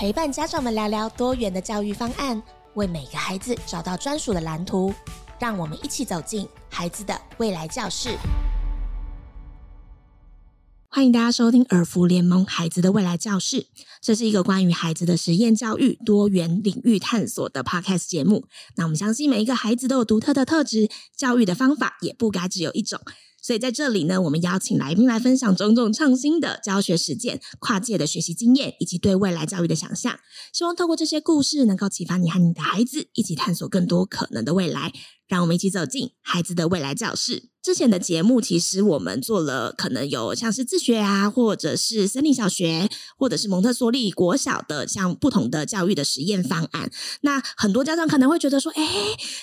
陪伴家长们聊聊多元的教育方案，为每个孩子找到专属的蓝图。让我们一起走进孩子的未来教室。欢迎大家收听儿福联盟孩子的未来教室，这是一个关于孩子的实验教育、多元领域探索的 podcast 节目。那我们相信每一个孩子都有独特的特质，教育的方法也不该只有一种。所以在这里呢，我们邀请来宾来分享种种创新的教学实践、跨界的学习经验，以及对未来教育的想象。希望透过这些故事，能够启发你和你的孩子一起探索更多可能的未来。让我们一起走进孩子的未来教室。之前的节目其实我们做了，可能有像是自学啊，或者是森林小学，或者是蒙特梭利国小的，像不同的教育的实验方案。那很多家长可能会觉得说，哎，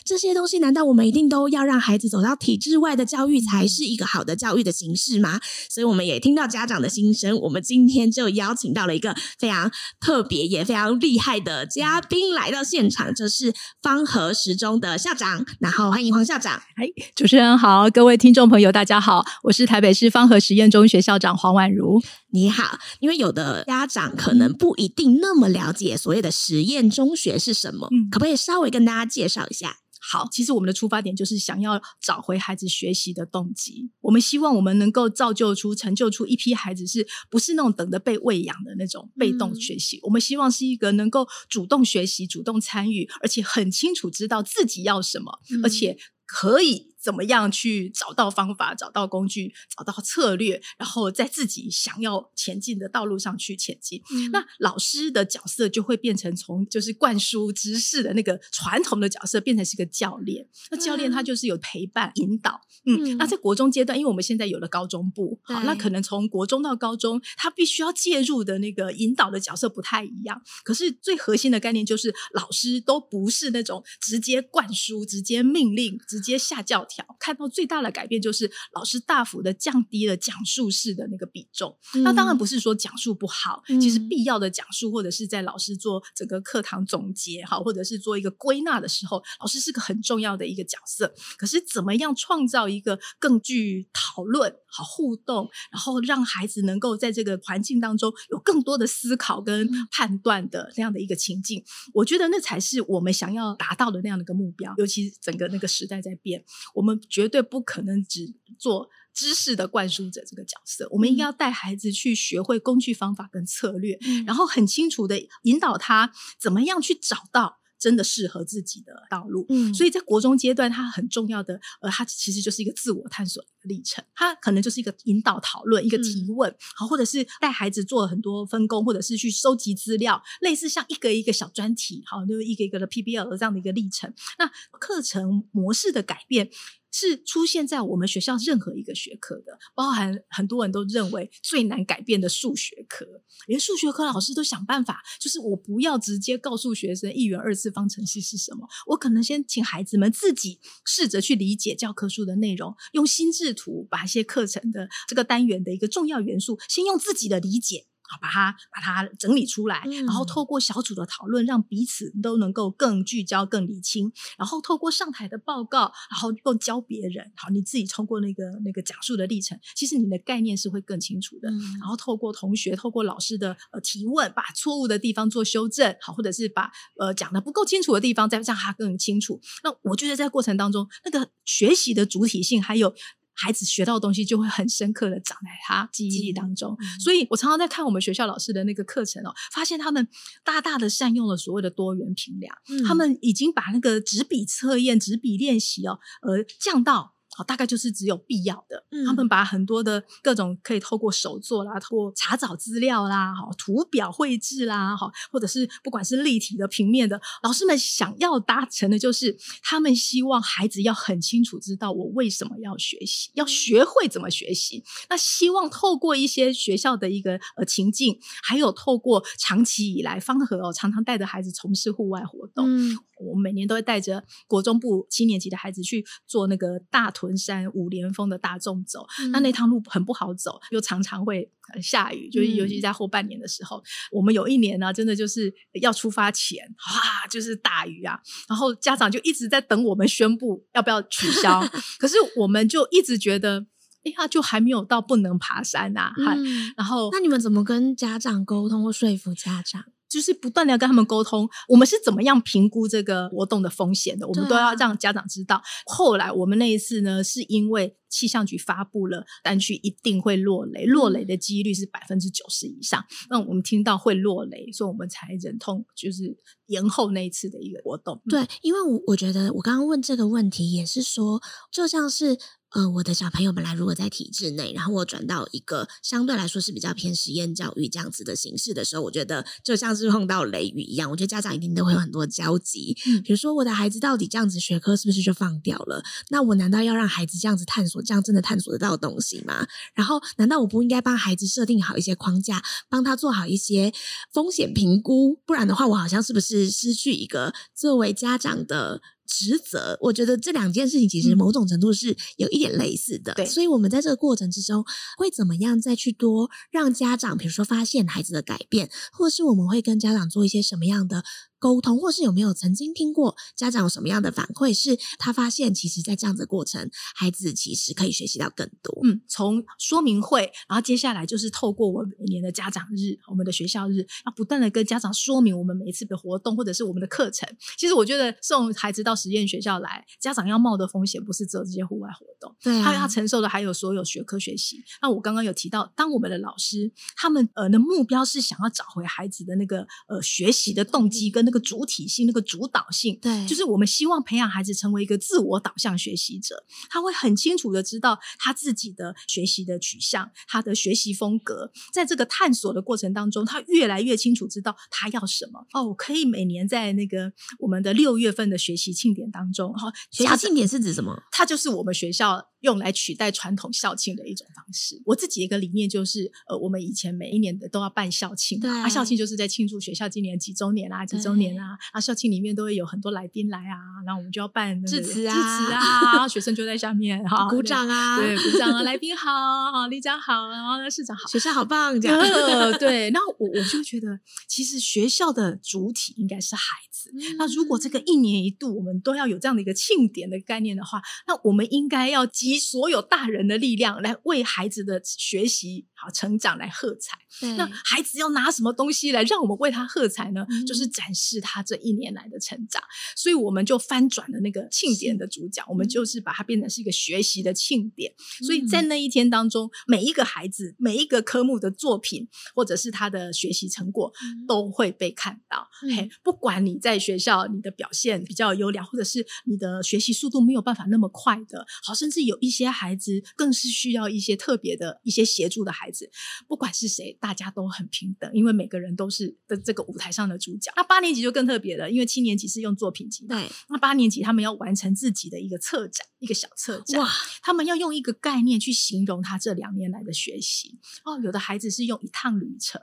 这些东西难道我们一定都要让孩子走到体制外的教育才是一个好的教育的形式吗？所以我们也听到家长的心声。我们今天就邀请到了一个非常特别也非常厉害的嘉宾来到现场，就是方和实中的校长。然后，欢迎黄校长。哎，主持人好，各位听众朋友，大家好，我是台北市方和实验中学校长黄婉如。你好，因为有的家长可能不一定那么了解所谓的实验中学是什么，嗯，可不可以稍微跟大家介绍一下？好，其实我们的出发点就是想要找回孩子学习的动机。我们希望我们能够造就出、成就出一批孩子，是不是那种等着被喂养的那种被动学习？嗯、我们希望是一个能够主动学习、主动参与，而且很清楚知道自己要什么，嗯、而且可以。怎么样去找到方法、找到工具、找到策略，然后在自己想要前进的道路上去前进？嗯、那老师的角色就会变成从就是灌输知识的那个传统的角色，变成是个教练。那教练他就是有陪伴、引导。嗯，嗯，那在国中阶段，因为我们现在有了高中部，好，那可能从国中到高中，他必须要介入的那个引导的角色不太一样。可是最核心的概念就是，老师都不是那种直接灌输、直接命令、直接下教条。看到最大的改变就是老师大幅的降低了讲述式的那个比重。嗯、那当然不是说讲述不好，嗯、其实必要的讲述或者是在老师做整个课堂总结哈，或者是做一个归纳的时候，老师是个很重要的一个角色。可是怎么样创造一个更具讨论、好互动，然后让孩子能够在这个环境当中有更多的思考跟判断的那样的一个情境，我觉得那才是我们想要达到的那样的一个目标。尤其整个那个时代在变，我们。绝对不可能只做知识的灌输者这个角色，我们应该要带孩子去学会工具、方法跟策略，嗯、然后很清楚的引导他怎么样去找到真的适合自己的道路。嗯，所以在国中阶段，它很重要的，呃，它其实就是一个自我探索的历程，它可能就是一个引导讨论、一个提问，好、嗯，或者是带孩子做了很多分工，或者是去收集资料，类似像一个一个小专题，好，就是一个一个的 PBL 这样的一个历程。那课程模式的改变。是出现在我们学校任何一个学科的，包含很多人都认为最难改变的数学科，连数学科老师都想办法，就是我不要直接告诉学生一元二次方程式是什么，我可能先请孩子们自己试着去理解教科书的内容，用心智图把一些课程的这个单元的一个重要元素，先用自己的理解。好，把它把它整理出来，然后透过小组的讨论，让彼此都能够更聚焦、更理清。然后透过上台的报告，然后更教别人。好，你自己通过那个那个讲述的历程，其实你的概念是会更清楚的。嗯、然后透过同学、透过老师的呃提问，把错误的地方做修正，好，或者是把呃讲的不够清楚的地方再让他更清楚。那我觉得在过程当中，那个学习的主体性还有。孩子学到的东西就会很深刻的长在他记忆当中，嗯、所以我常常在看我们学校老师的那个课程哦，发现他们大大的善用了所谓的多元评量，嗯、他们已经把那个纸笔测验、纸笔练习哦，呃，降到。好，大概就是只有必要的。嗯，他们把很多的各种可以透过手作啦，透过查找资料啦，好，图表绘制啦，好，或者是不管是立体的、平面的，老师们想要达成的就是，他们希望孩子要很清楚知道我为什么要学习，要学会怎么学习。那希望透过一些学校的一个呃情境，还有透过长期以来方和哦，常常带着孩子从事户外活动。嗯。我们每年都会带着国中部七年级的孩子去做那个大屯山五连峰的大众走，嗯、那那趟路很不好走，又常常会下雨，就是尤其在后半年的时候。嗯、我们有一年呢，真的就是要出发前，哇，就是大雨啊，然后家长就一直在等我们宣布要不要取消，可是我们就一直觉得，哎呀，就还没有到不能爬山呐、啊，嗯、然后那你们怎么跟家长沟通或说服家长？就是不断的要跟他们沟通，我们是怎么样评估这个活动的风险的，我们都要让家长知道。后来我们那一次呢，是因为气象局发布了单区一定会落雷，落雷的几率是百分之九十以上。那我们听到会落雷，所以我们才忍痛就是延后那一次的一个活动。对，因为我我觉得我刚刚问这个问题也是说，就像是。呃，我的小朋友本来如果在体制内，然后我转到一个相对来说是比较偏实验教育这样子的形式的时候，我觉得就像是碰到雷雨一样，我觉得家长一定都会有很多焦急。嗯，比如说我的孩子到底这样子学科是不是就放掉了？那我难道要让孩子这样子探索，这样真的探索得到东西吗？然后难道我不应该帮孩子设定好一些框架，帮他做好一些风险评估？不然的话，我好像是不是失去一个作为家长的？职责，我觉得这两件事情其实某种程度是有一点类似的，对，所以我们在这个过程之中会怎么样再去多让家长，比如说发现孩子的改变，或是我们会跟家长做一些什么样的沟通，或是有没有曾经听过家长有什么样的反馈，是他发现其实，在这样子的过程，孩子其实可以学习到更多。嗯，从说明会，然后接下来就是透过我们每年的家长日，我们的学校日，要不断的跟家长说明我们每一次的活动或者是我们的课程。其实我觉得送孩子到实验学校来，家长要冒的风险不是只有这些户外活动，对啊，他要承受的还有所有学科学习。那我刚刚有提到，当我们的老师他们呃的目标是想要找回孩子的那个呃学习的动机跟那个主体性、那个主导性，对，就是我们希望培养孩子成为一个自我导向学习者。他会很清楚的知道他自己的学习的取向，他的学习风格。在这个探索的过程当中，他越来越清楚知道他要什么。哦，我可以每年在那个我们的六月份的学习庆典当中，哈，学习庆典是指什么？它就是我们学校。用来取代传统校庆的一种方式。我自己一个理念就是，呃，我们以前每一年的都要办校庆，啊，校庆就是在庆祝学校今年几周年啊，几周年啊，啊，校庆里面都会有很多来宾来啊，然后我们就要办致辞啊，致辞啊，然后学生就在下面哈 鼓掌啊，对，鼓掌啊，来宾好，好，里长好，然后呢，市长好，学校好棒，这样，呃，对，然后我我就觉得，其实学校的主体应该是孩子。嗯、那如果这个一年一度我们都要有这样的一个庆典的概念的话，那我们应该要集所有大人的力量来为孩子的学习好成长来喝彩。那孩子要拿什么东西来让我们为他喝彩呢？嗯、就是展示他这一年来的成长。所以我们就翻转了那个庆典的主角，我们就是把它变成是一个学习的庆典。嗯、所以在那一天当中，每一个孩子每一个科目的作品或者是他的学习成果都会被看到。嗯、嘿，不管你在学校你的表现比较优良，或者是你的学习速度没有办法那么快的，好，甚至有一些孩子更是需要一些特别的一些协助的孩子，不管是谁，大家都很平等，因为每个人都是的这个舞台上的主角。那八年级就更特别了，因为七年级是用作品集，对，那八年级他们要完成自己的一个策展，一个小策展，哇，他们要用一个概念去形容他这两年来的学习。哦，有的孩子是用一趟旅程。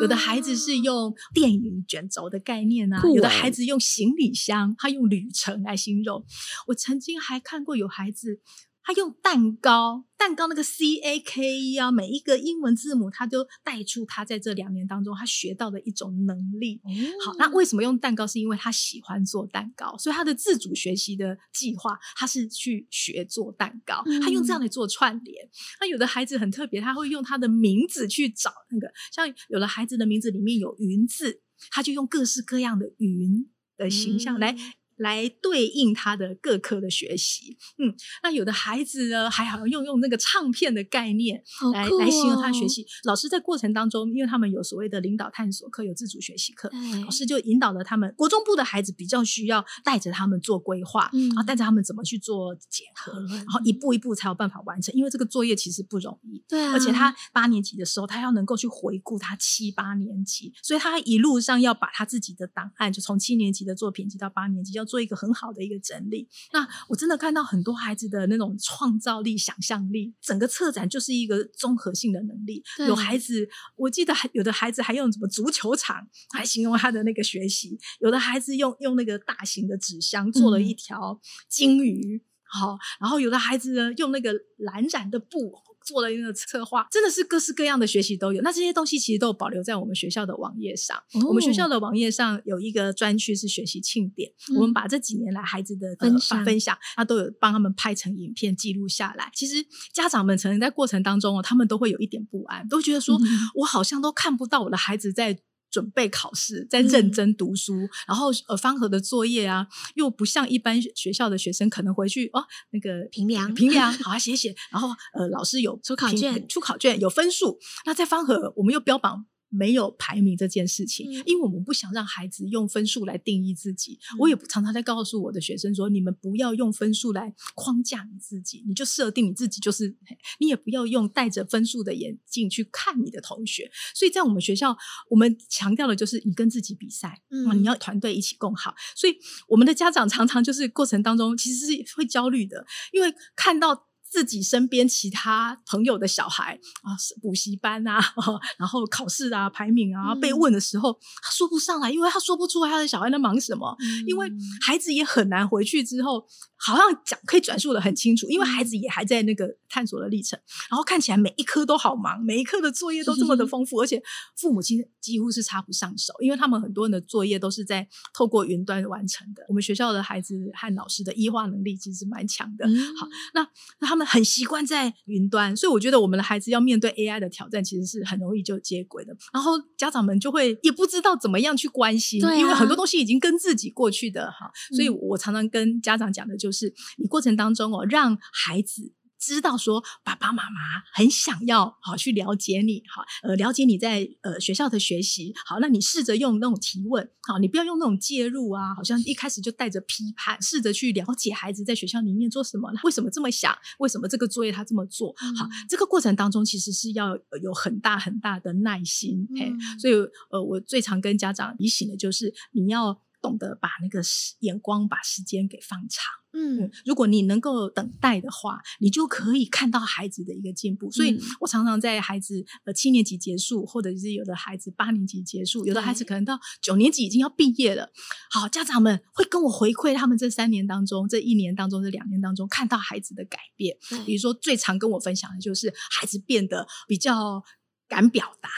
有的孩子是用电影卷轴的概念啊，有的孩子用行李箱，他用旅程来形容。我曾经还看过有孩子。他用蛋糕，蛋糕那个 C A K E 啊，每一个英文字母，他都带出他在这两年当中他学到的一种能力。嗯、好，那为什么用蛋糕？是因为他喜欢做蛋糕，所以他的自主学习的计划，他是去学做蛋糕。嗯、他用这样来做串联。那有的孩子很特别，他会用他的名字去找那个，像有的孩子的名字里面有云字，他就用各式各样的云的形象来。嗯来对应他的各科的学习，嗯，那有的孩子呢，还好用用那个唱片的概念来、哦、来形容他学习。老师在过程当中，因为他们有所谓的领导探索课，有自主学习课，老师就引导了他们。国中部的孩子比较需要带着他们做规划，嗯、然后带着他们怎么去做检核，嗯、然后一步一步才有办法完成。因为这个作业其实不容易，对、啊，而且他八年级的时候，他要能够去回顾他七八年级，所以他一路上要把他自己的档案，就从七年级的作品集到八年级要。做一个很好的一个整理，那我真的看到很多孩子的那种创造力、想象力，整个策展就是一个综合性的能力。有孩子，我记得还有的孩子还用什么足球场来形容他的那个学习，有的孩子用用那个大型的纸箱做了一条金鱼，好、嗯，然后有的孩子呢用那个蓝染的布。做了一个策划，真的是各式各样的学习都有。那这些东西其实都保留在我们学校的网页上。哦、我们学校的网页上有一个专区是学习庆典，嗯、我们把这几年来孩子的分享、呃、分享，他都有帮他们拍成影片记录下来。其实家长们曾经在过程当中哦，他们都会有一点不安，都觉得说、嗯、我好像都看不到我的孩子在。准备考试，在认真读书，嗯、然后呃，方和的作业啊，又不像一般学校的学生可能回去哦，那个评量评量，好啊，写写，然后呃，老师有出考卷，出考卷有分数。那在方和，我们又标榜。没有排名这件事情，嗯、因为我们不想让孩子用分数来定义自己。嗯、我也常常在告诉我的学生说：“你们不要用分数来框架你自己，你就设定你自己就是。你也不要用戴着分数的眼镜去看你的同学。”所以在我们学校，我们强调的就是你跟自己比赛，嗯，你要团队一起共好。所以我们的家长常常就是过程当中其实是会焦虑的，因为看到。自己身边其他朋友的小孩啊，补习班啊，然后考试啊，排名啊，被问的时候，嗯、他说不上来，因为他说不出来他的小孩在忙什么，嗯、因为孩子也很难回去之后。好像讲可以转述的很清楚，因为孩子也还在那个探索的历程，然后看起来每一科都好忙，每一科的作业都这么的 丰富，而且父母亲几乎是插不上手，因为他们很多人的作业都是在透过云端完成的。我们学校的孩子和老师的医化能力其实蛮强的。好，那那他们很习惯在云端，所以我觉得我们的孩子要面对 AI 的挑战，其实是很容易就接轨的。然后家长们就会也不知道怎么样去关心，啊，因为很多东西已经跟自己过去的哈，所以我常常跟家长讲的就是。就是你过程当中哦，让孩子知道说爸爸妈妈很想要好去了解你，好呃了解你在呃学校的学习，好，那你试着用那种提问，好，你不要用那种介入啊，好像一开始就带着批判，试着去了解孩子在学校里面做什么，为什么这么想，为什么这个作业他这么做，好，这个过程当中其实是要有很大很大的耐心，嘿，所以呃我最常跟家长提醒的就是你要。懂得把那个眼光、把时间给放长。嗯，如果你能够等待的话，你就可以看到孩子的一个进步。所以我常常在孩子呃七年级结束，或者是有的孩子八年级结束，有的孩子可能到九年级已经要毕业了。好，家长们会跟我回馈他们这三年当中、这一年当中、这两年当中看到孩子的改变。比如说，最常跟我分享的就是孩子变得比较。敢表达，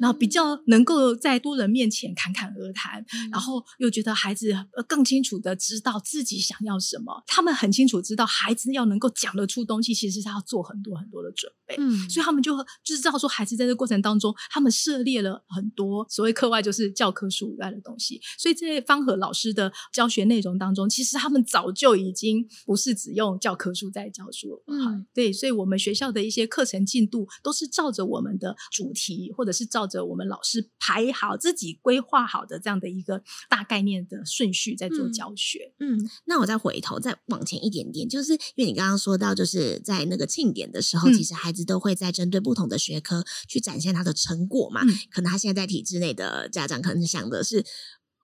然后比较能够在多人面前侃侃而谈，嗯、然后又觉得孩子更清楚的知道自己想要什么。他们很清楚知道，孩子要能够讲得出东西，其实是要做很多很多的准备。嗯，所以他们就就知道说，孩子在这个过程当中，他们涉猎了很多所谓课外，就是教科书以外的东西。所以在方和老师的教学内容当中，其实他们早就已经不是只用教科书在教书了。嗯，对，所以我们学校的一些课程进度都是照着我们的。主题，或者是照着我们老师排好、自己规划好的这样的一个大概念的顺序在做教学。嗯，嗯，那我再回头再往前一点点，就是因为你刚刚说到，就是在那个庆典的时候，嗯、其实孩子都会在针对不同的学科去展现他的成果嘛。嗯、可能他现在在体制内的家长可能想的是，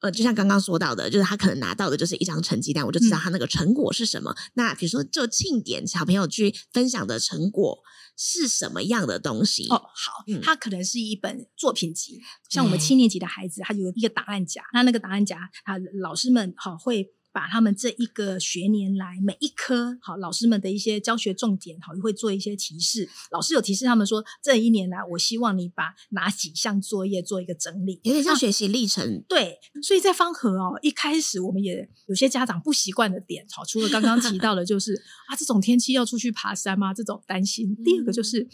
呃，就像刚刚说到的，就是他可能拿到的就是一张成绩单，我就知道他那个成果是什么。嗯、那比如说，就庆典小朋友去分享的成果。是什么样的东西？哦，好，嗯、它可能是一本作品集，像我们七年级的孩子，他有一个档案夹，那那个档案夹，他老师们好会。把他们这一个学年来每一科好老师们的一些教学重点好，会做一些提示。老师有提示他们说，这一年来我希望你把哪几项作业做一个整理，有点像学习历程。啊、对，所以在方和哦，一开始我们也有些家长不习惯的点，好，除了刚刚提到的，就是 啊，这种天气要出去爬山吗？这种担心。第二个就是。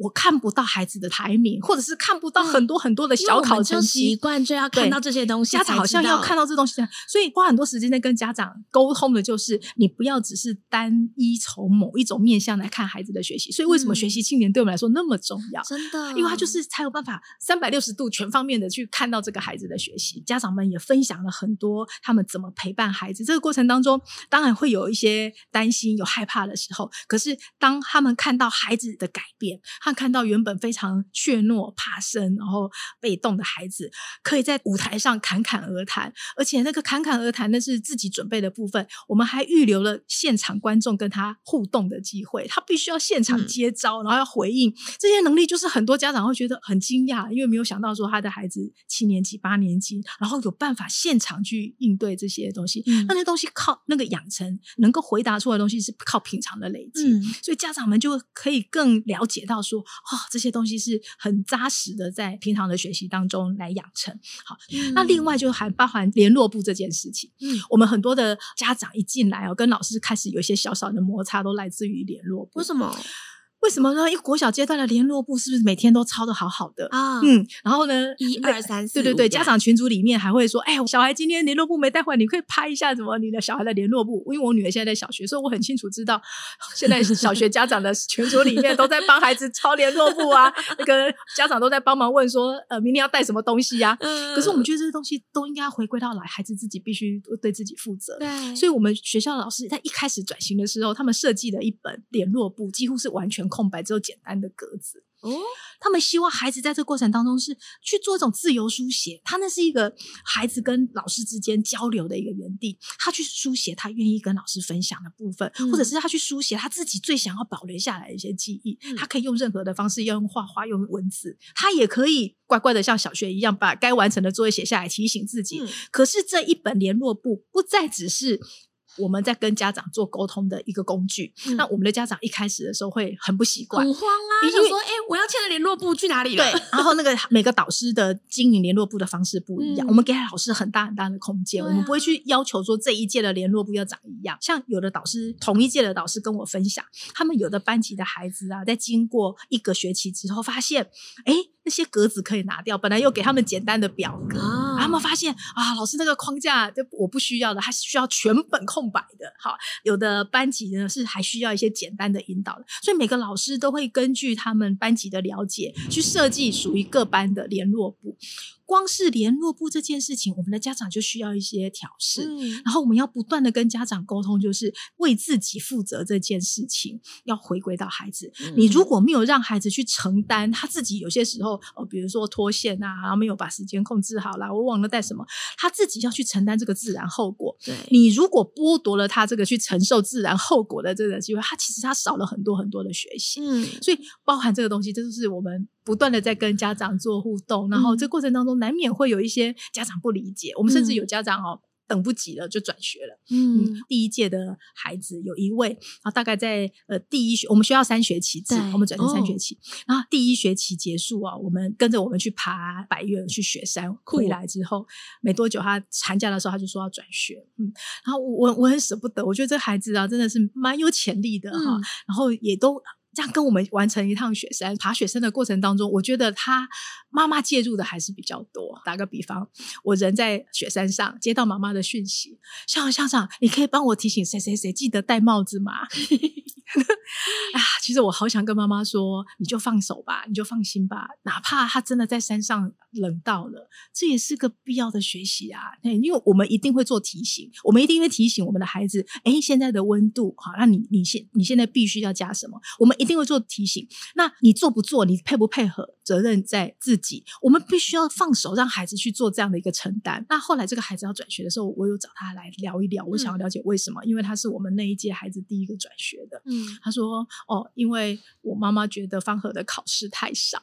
我看不到孩子的排名，或者是看不到很多很多的小考成绩。习惯就要看到这些东西，家长好像要看到这东西，所以花很多时间在跟家长沟通的，就是你不要只是单一从某一种面向来看孩子的学习。所以为什么学习青年对我们来说那么重要？真的，因为他就是才有办法三百六十度全方面的去看到这个孩子的学习。家长们也分享了很多他们怎么陪伴孩子，这个过程当中当然会有一些担心、有害怕的时候。可是当他们看到孩子的改变，看到原本非常怯懦、怕生，然后被动的孩子，可以在舞台上侃侃而谈，而且那个侃侃而谈那是自己准备的部分，我们还预留了现场观众跟他互动的机会，他必须要现场接招，嗯、然后要回应，这些能力就是很多家长会觉得很惊讶，因为没有想到说他的孩子七年级、八年级，然后有办法现场去应对这些东西，嗯、那些东西靠那个养成，能够回答出来的东西是靠平常的累积，嗯、所以家长们就可以更了解到说。哦，这些东西是很扎实的，在平常的学习当中来养成。好，嗯、那另外就还包含联络部这件事情。嗯，我们很多的家长一进来哦，跟老师开始有一些小小的摩擦，都来自于联络部。为什么？为什么呢？因为国小阶段的联络簿是不是每天都抄的好好的啊？哦、嗯，然后呢，一二三四，对对对，家长群组里面还会说，哎，我小孩今天联络簿没带回来，你可以拍一下什么你的小孩的联络簿。因为我女儿现在在小学，所以我很清楚知道，现在小学家长的群组里面都在帮孩子抄联络簿啊，那个家长都在帮忙问说，呃，明天要带什么东西呀、啊？嗯、可是我们觉得这些东西都应该回归到来，孩子自己必须对自己负责。对，所以我们学校的老师在一开始转型的时候，他们设计了一本联络簿，几乎是完全空白，只有简单。的格子哦，他们希望孩子在这个过程当中是去做一种自由书写，他那是一个孩子跟老师之间交流的一个园地，他去书写他愿意跟老师分享的部分，嗯、或者是他去书写他自己最想要保留下来的一些记忆。嗯、他可以用任何的方式，要用画画，用文字，他也可以乖乖的像小学一样把该完成的作业写下来，提醒自己。嗯、可是这一本联络簿不再只是。我们在跟家长做沟通的一个工具。嗯、那我们的家长一开始的时候会很不习惯，很慌啊，你想说，哎、欸，我要签的联络部去哪里了？对，然后那个每个导师的经营联络部的方式不一样，嗯、我们给老师很大很大的空间，啊、我们不会去要求说这一届的联络部要长一样。像有的导师，同一届的导师跟我分享，他们有的班级的孩子啊，在经过一个学期之后，发现，哎。那些格子可以拿掉，本来又给他们简单的表格，啊、他们发现啊，老师那个框架就我不需要的，他需要全本空白的。好，有的班级呢是还需要一些简单的引导的，所以每个老师都会根据他们班级的了解去设计属于各班的联络簿。光是联络部这件事情，我们的家长就需要一些调试，嗯、然后我们要不断的跟家长沟通，就是为自己负责这件事情，要回归到孩子。嗯、你如果没有让孩子去承担，他自己有些时候，呃，比如说脱线啊，然后没有把时间控制好啦，我忘了带什么，他自己要去承担这个自然后果。对，你如果剥夺了他这个去承受自然后果的这个机会，他其实他少了很多很多的学习。嗯，所以包含这个东西，这就是我们。不断的在跟家长做互动，然后这过程当中难免会有一些家长不理解，嗯、我们甚至有家长哦等不及了就转学了。嗯，嗯，第一届的孩子有一位，然后大概在呃第一学，我们学校三学期制，我们转成三学期，哦、然后第一学期结束啊，我们跟着我们去爬百岳去雪山，回来之后没多久，他寒假的时候他就说要转学，嗯，然后我我很舍不得，我觉得这孩子啊真的是蛮有潜力的哈，嗯、然后也都。这样跟我们完成一趟雪山，爬雪山的过程当中，我觉得他妈妈介入的还是比较多。打个比方，我人在雪山上接到妈妈的讯息，校长校长，你可以帮我提醒谁谁谁记得戴帽子吗？啊，其实我好想跟妈妈说，你就放手吧，你就放心吧，哪怕他真的在山上冷到了，这也是个必要的学习啊。因为我们一定会做提醒，我们一定会提醒我们的孩子，哎，现在的温度，好，那你你现你现在必须要加什么？我们一定会做提醒。那你做不做？你配不配合？责任在自己。我们必须要放手，让孩子去做这样的一个承担。那后来这个孩子要转学的时候，我有找他来聊一聊，我想要了解为什么？嗯、因为他是我们那一届孩子第一个转学的。嗯，他说。哦，因为我妈妈觉得方和的考试太少。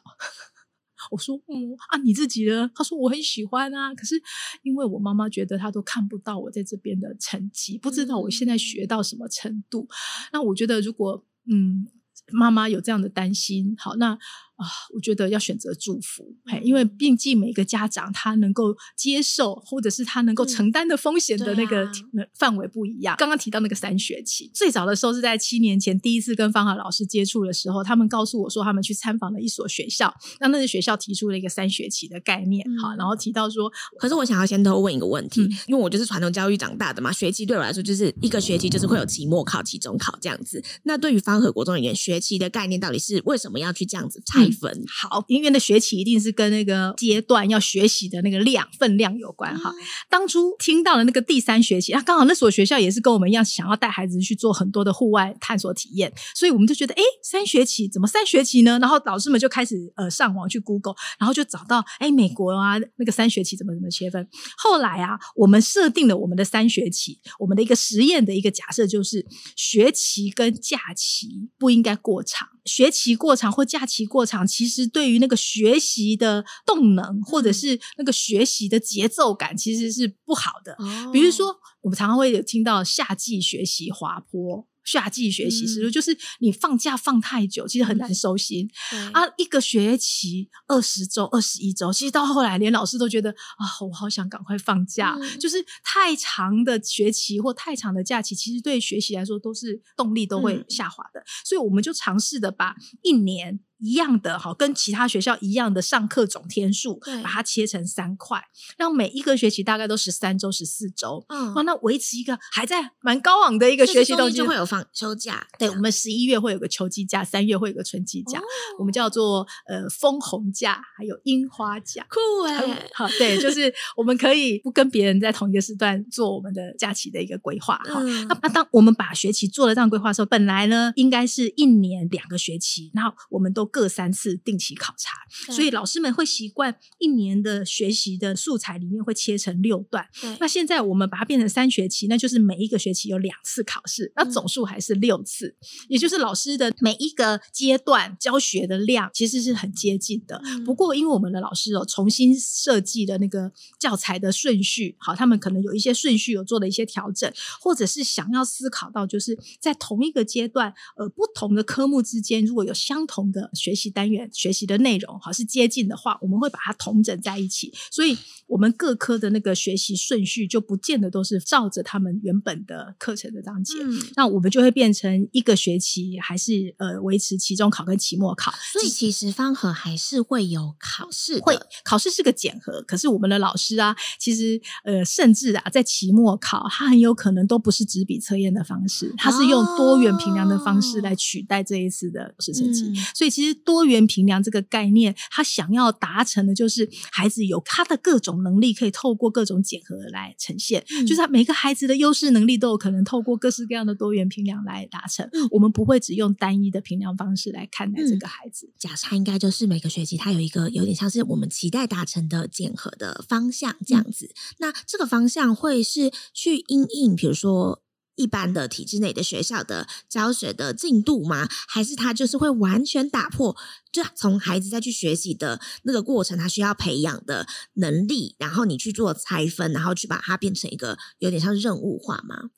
我说嗯啊，你自己呢？他说我很喜欢啊，可是因为我妈妈觉得她都看不到我在这边的成绩，不知道我现在学到什么程度。嗯、那我觉得如果嗯，妈妈有这样的担心，好那。啊，我觉得要选择祝福，嘿，因为毕竟每个家长他能够接受，或者是他能够承担的风险的那个范围不一样。刚刚、提到那个三学期，最早的时候是在七年前第一次跟方和老师接触的时候，他们告诉我说他们去参访了一所学校，那那个学校提出了一个三学期的概念，好、嗯，然后提到说，可是我想要先偷问一个问题，嗯、因为我就是传统教育长大的嘛，学期对我来说就是一个学期就是会有期末考、期中考这样子。那对于方和国中而言，学期的概念到底是为什么要去这样子拆？分好，因为的学期一定是跟那个阶段要学习的那个量分量有关哈。嗯、当初听到了那个第三学期，啊，刚好那所学校也是跟我们一样，想要带孩子去做很多的户外探索体验，所以我们就觉得，哎，三学期怎么三学期呢？然后老师们就开始呃上网去 Google，然后就找到，哎，美国啊那个三学期怎么怎么切分。后来啊，我们设定了我们的三学期，我们的一个实验的一个假设就是，学期跟假期不应该过长。学期过长或假期过长，其实对于那个学习的动能或者是那个学习的节奏感，其实是不好的。比如说，我们常常会有听到夏季学习滑坡。夏季学习时，就是你放假放太久，其实很难收心。啊，一个学期二十周、二十一周，其实到后来连老师都觉得啊，我好想赶快放假。就是太长的学期或太长的假期，其实对学习来说都是动力都会下滑的。所以我们就尝试的把一年。一样的哈，跟其他学校一样的上课总天数，把它切成三块，让每一个学期大概都十三周、十四周，嗯，那维持一个还在蛮高昂的一个学习动机，就会有放休假。对，我们十一月会有个秋季假，三月会有个春季假，哦、我们叫做呃枫红假，还有樱花假，酷哎、欸！好，对，就是我们可以不跟别人在同一个时段做我们的假期的一个规划哈。嗯、那那当我们把学期做了这样规划的时候，本来呢应该是一年两个学期，然后我们都。各三次定期考察，所以老师们会习惯一年的学习的素材里面会切成六段。那现在我们把它变成三学期，那就是每一个学期有两次考试，那总数还是六次，嗯、也就是老师的每一个阶段教学的量其实是很接近的。嗯、不过因为我们的老师哦重新设计的那个教材的顺序，好，他们可能有一些顺序有做了一些调整，或者是想要思考到就是在同一个阶段，呃，不同的科目之间如果有相同的。学习单元学习的内容好是接近的话，我们会把它统整在一起，所以我们各科的那个学习顺序就不见得都是照着他们原本的课程的章节。嗯、那我们就会变成一个学期还是呃维持期中考跟期末考，所以其实方和还是会有考试，会考试是个检核。可是我们的老师啊，其实呃甚至啊在期末考，他很有可能都不是纸笔测验的方式，他是用多元评量的方式来取代这一次的试成绩，嗯、所以其实。多元评量这个概念，他想要达成的就是孩子有他的各种能力，可以透过各种检核来呈现。嗯、就是他每个孩子的优势能力都有可能透过各式各样的多元评量来达成。嗯、我们不会只用单一的评量方式来看待这个孩子。假设应该就是每个学期他有一个有点像是我们期待达成的检核的方向这样子。嗯、那这个方向会是去因应，比如说。一般的体制内的学校的教学的进度吗？还是他就是会完全打破，就从孩子再去学习的那个过程，他需要培养的能力，然后你去做拆分，然后去把它变成一个有点像任务化吗？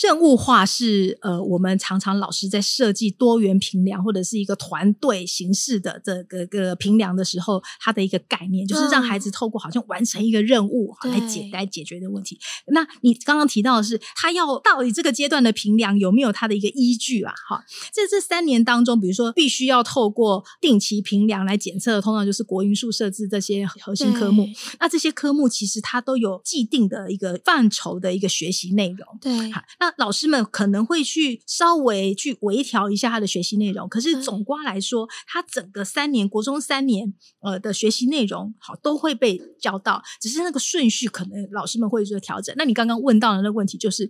任务化是呃，我们常常老师在设计多元评量或者是一个团队形式的这个个评量的时候，它的一个概念就是让孩子透过好像完成一个任务来解来解决的问题。那你刚刚提到的是，他要到底这个阶段的评量有没有他的一个依据啊？哈，在这三年当中，比如说必须要透过定期评量来检测的，通常就是国英数设置这些核心科目。那这些科目其实它都有既定的一个范畴的一个学习内容。对，好。那老师们可能会去稍微去微调一下他的学习内容，可是总瓜来说，他整个三年国中三年呃的学习内容好都会被教到，只是那个顺序可能老师们会做调整。那你刚刚问到的那个问题就是。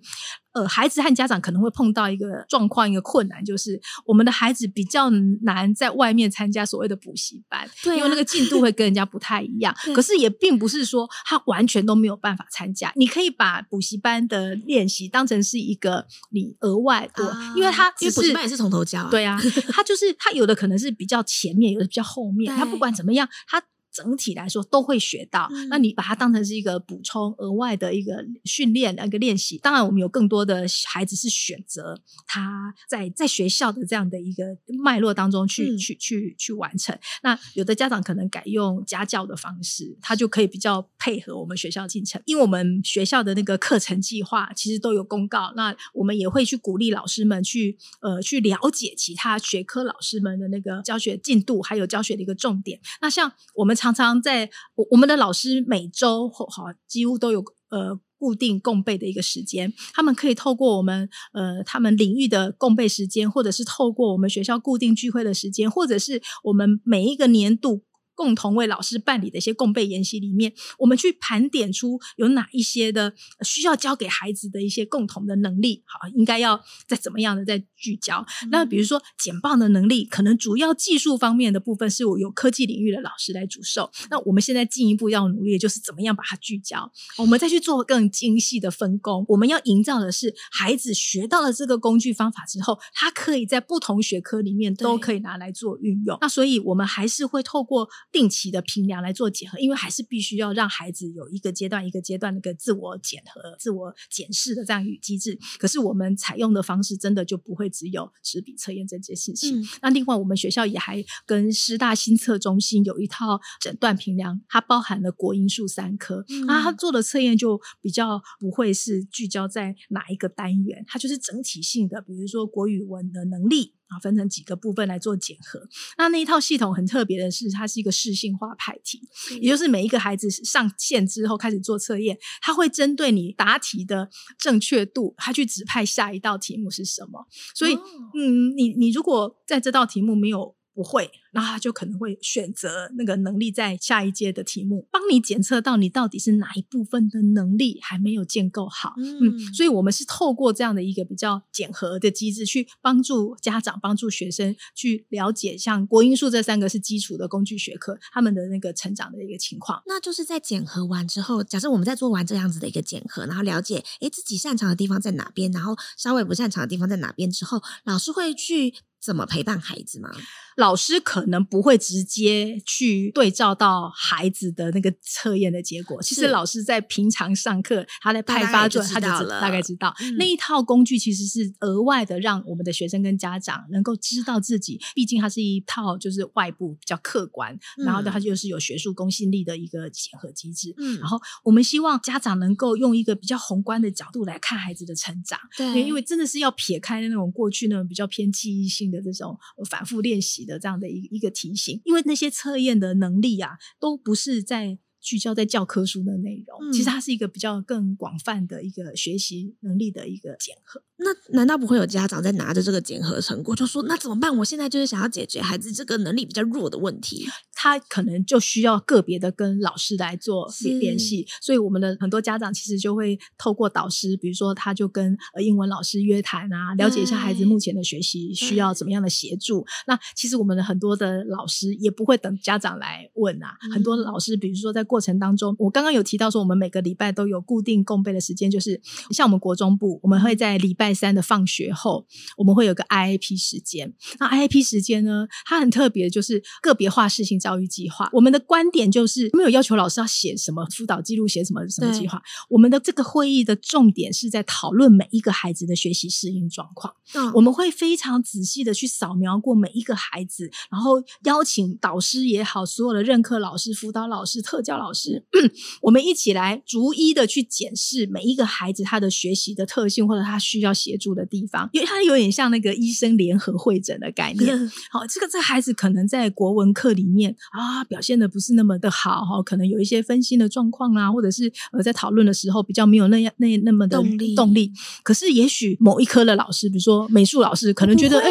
呃，孩子和家长可能会碰到一个状况，一个困难，就是我们的孩子比较难在外面参加所谓的补习班，对啊，因为那个进度会跟人家不太一样。可是也并不是说他完全都没有办法参加，你可以把补习班的练习当成是一个你额外的，啊、因为他因为补习班也是从头教，对啊，他就是他有的可能是比较前面，有的比较后面，他不管怎么样，他。整体来说都会学到，嗯、那你把它当成是一个补充、额外的一个训练、一个练习。当然，我们有更多的孩子是选择他在在学校的这样的一个脉络当中去、嗯、去去去完成。那有的家长可能改用家教的方式，他就可以比较配合我们学校进程。因为我们学校的那个课程计划其实都有公告，那我们也会去鼓励老师们去呃去了解其他学科老师们的那个教学进度，还有教学的一个重点。那像我们。常常在我我们的老师每周哈几乎都有呃固定共备的一个时间，他们可以透过我们呃他们领域的共备时间，或者是透过我们学校固定聚会的时间，或者是我们每一个年度。共同为老师办理的一些共备研习里面，我们去盘点出有哪一些的需要教给孩子的一些共同的能力，好，应该要再怎么样的再聚焦。嗯、那比如说简报的能力，可能主要技术方面的部分是我有科技领域的老师来主授。那我们现在进一步要努力的就是怎么样把它聚焦，我们再去做更精细的分工。我们要营造的是孩子学到了这个工具方法之后，他可以在不同学科里面都可以拿来做运用。那所以我们还是会透过。定期的评量来做检核，因为还是必须要让孩子有一个阶段一个阶段的一个自我检核、自我检视的这样一个机制。可是我们采用的方式真的就不会只有纸笔测验这件事情。嗯、那另外，我们学校也还跟师大新测中心有一套诊断评量，它包含了国英数三科。那、它做的测验就比较不会是聚焦在哪一个单元，它就是整体性的，比如说国语文的能力。啊，分成几个部分来做检核。那那一套系统很特别的是，它是一个适性化派题，也就是每一个孩子上线之后开始做测验，它会针对你答题的正确度，它去指派下一道题目是什么。所以，嗯，你你如果在这道题目没有不会，那他就可能会选择那个能力在下一阶的题目，帮你检测到你到底是哪一部分的能力还没有建构好。嗯，嗯，所以我们是透过这样的一个比较检核的机制，去帮助家长、帮助学生去了解，像国英数这三个是基础的工具学科，他们的那个成长的一个情况。那就是在检核完之后，假设我们在做完这样子的一个检核，然后了解，诶，自己擅长的地方在哪边，然后稍微不擅长的地方在哪边之后，老师会去怎么陪伴孩子吗？老师可能不会直接去对照到孩子的那个测验的结果。其实老师在平常上课，他在派发准，他就大概知道、嗯、那一套工具其实是额外的，让我们的学生跟家长能够知道自己。毕竟它是一套就是外部比较客观，嗯、然后它就是有学术公信力的一个检核机制。嗯，然后我们希望家长能够用一个比较宏观的角度来看孩子的成长。对，因为真的是要撇开那种过去那种比较偏记忆性的这种反复练习。的这样的一一个提醒，因为那些测验的能力啊，都不是在聚焦在教科书的内容，嗯、其实它是一个比较更广泛的一个学习能力的一个检核。那难道不会有家长在拿着这个检核成果就说，那怎么办？我现在就是想要解决孩子这个能力比较弱的问题，他可能就需要个别的跟老师来做联系。所以我们的很多家长其实就会透过导师，比如说他就跟呃英文老师约谈啊，了解一下孩子目前的学习需要怎么样的协助。那其实我们的很多的老师也不会等家长来问啊，嗯、很多老师比如说在过程当中，我刚刚有提到说，我们每个礼拜都有固定共备的时间，就是像我们国中部，我们会在礼拜。三的放学后，我们会有个 IAP 时间。那 IAP 时间呢，它很特别，就是个别化适性教育计划。我们的观点就是没有要求老师要写什么辅导记录，写什么什么计划。我们的这个会议的重点是在讨论每一个孩子的学习适应状况。嗯，我们会非常仔细的去扫描过每一个孩子，然后邀请导师也好，所有的任课老师、辅导老师、特教老师，我们一起来逐一的去检视每一个孩子他的学习的特性，或者他需要。协助的地方，因为它有点像那个医生联合会诊的概念。好，这个这个孩子可能在国文课里面啊表现的不是那么的好哈，可能有一些分心的状况啊，或者是呃在讨论的时候比较没有那样那那么的动力。动力。可是也许某一科的老师，比如说美术老师，可能觉得哎、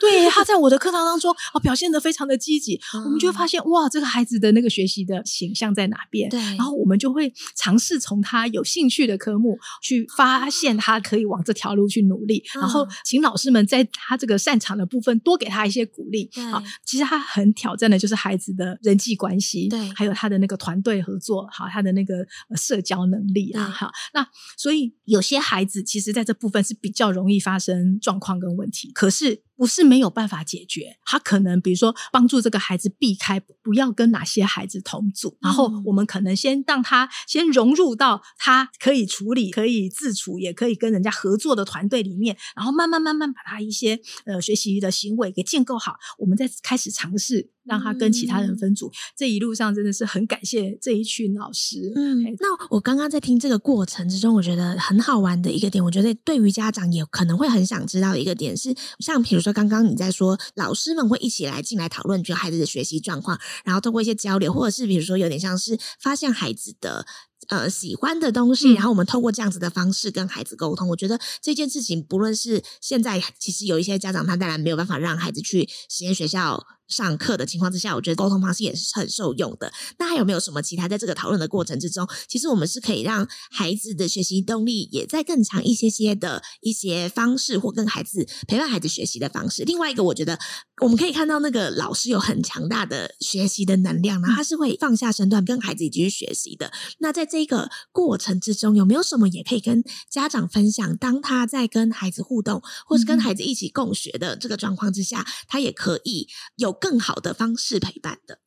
对，他 在我的课堂当中啊表现的非常的积极，嗯、我们就会发现哇，这个孩子的那个学习的形象在哪边？对，然后我们就会尝试从他有兴趣的科目去发现他可以往这条路。去努力，然后请老师们在他这个擅长的部分多给他一些鼓励。好，其实他很挑战的就是孩子的人际关系，对，还有他的那个团队合作，好，他的那个社交能力啊，好，那所以有些孩子其实在这部分是比较容易发生状况跟问题，可是。不是没有办法解决，他可能比如说帮助这个孩子避开不要跟哪些孩子同组，嗯、然后我们可能先让他先融入到他可以处理、可以自处、也可以跟人家合作的团队里面，然后慢慢慢慢把他一些呃学习的行为给建构好，我们再开始尝试。让他跟其他人分组，嗯、这一路上真的是很感谢这一群老师。嗯，那我刚刚在听这个过程之中，我觉得很好玩的一个点，我觉得对于家长也可能会很想知道的一个点是，像比如说刚刚你在说，老师们会一起来进来讨论，就孩子的学习状况，然后通过一些交流，或者是比如说有点像是发现孩子的。呃，喜欢的东西，然后我们透过这样子的方式跟孩子沟通。嗯、我觉得这件事情，不论是现在，其实有一些家长他当然没有办法让孩子去实验学校上课的情况之下，我觉得沟通方式也是很受用的。那还有没有什么其他在这个讨论的过程之中，其实我们是可以让孩子的学习动力也在更强一些些的一些方式，或跟孩子陪伴孩子学习的方式。另外一个，我觉得我们可以看到那个老师有很强大的学习的能量，然后他是会放下身段跟孩子一起去学习的。那在这这个过程之中，有没有什么也可以跟家长分享？当他在跟孩子互动，或是跟孩子一起共学的这个状况之下，他也可以有更好的方式陪伴的。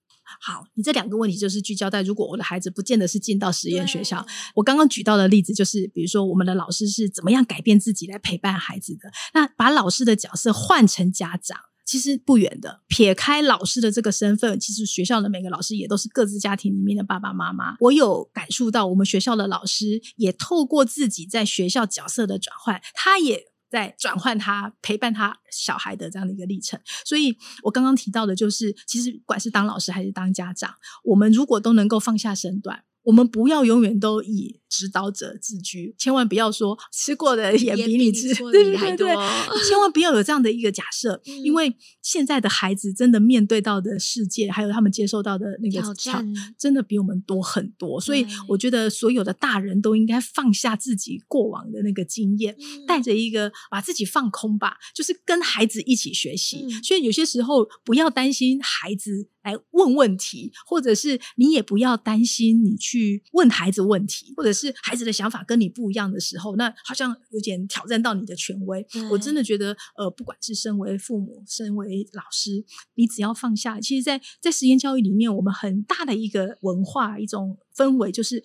好，你这两个问题就是聚焦在，如果我的孩子不见得是进到实验学校，我刚刚举到的例子就是，比如说我们的老师是怎么样改变自己来陪伴孩子的，那把老师的角色换成家长。其实不远的，撇开老师的这个身份，其实学校的每个老师也都是各自家庭里面的爸爸妈妈。我有感受到，我们学校的老师也透过自己在学校角色的转换，他也在转换他陪伴他小孩的这样的一个历程。所以我刚刚提到的就是，其实不管是当老师还是当家长，我们如果都能够放下身段，我们不要永远都以指导者自居，千万不要说吃过的盐比你吃，对对对对，千万不要有这样的一个假设，嗯，因为现在的孩子真的面对到的世界，还有他们接受到的那个挑战，真的比我们多很多。所以我觉得所有的大人都应该放下自己过往的那个经验，带着一个把自己放空吧，就是跟孩子一起学习。嗯，所以有些时候不要担心孩子来问问题，或者是你也不要担心你去问孩子问题，或者是。是孩子的想法跟你不一样的时候，那好像有点挑战到你的权威。我真的觉得，呃，不管是身为父母，身为老师，你只要放下。其实在，在在实验教育里面，我们很大的一个文化一种氛围就是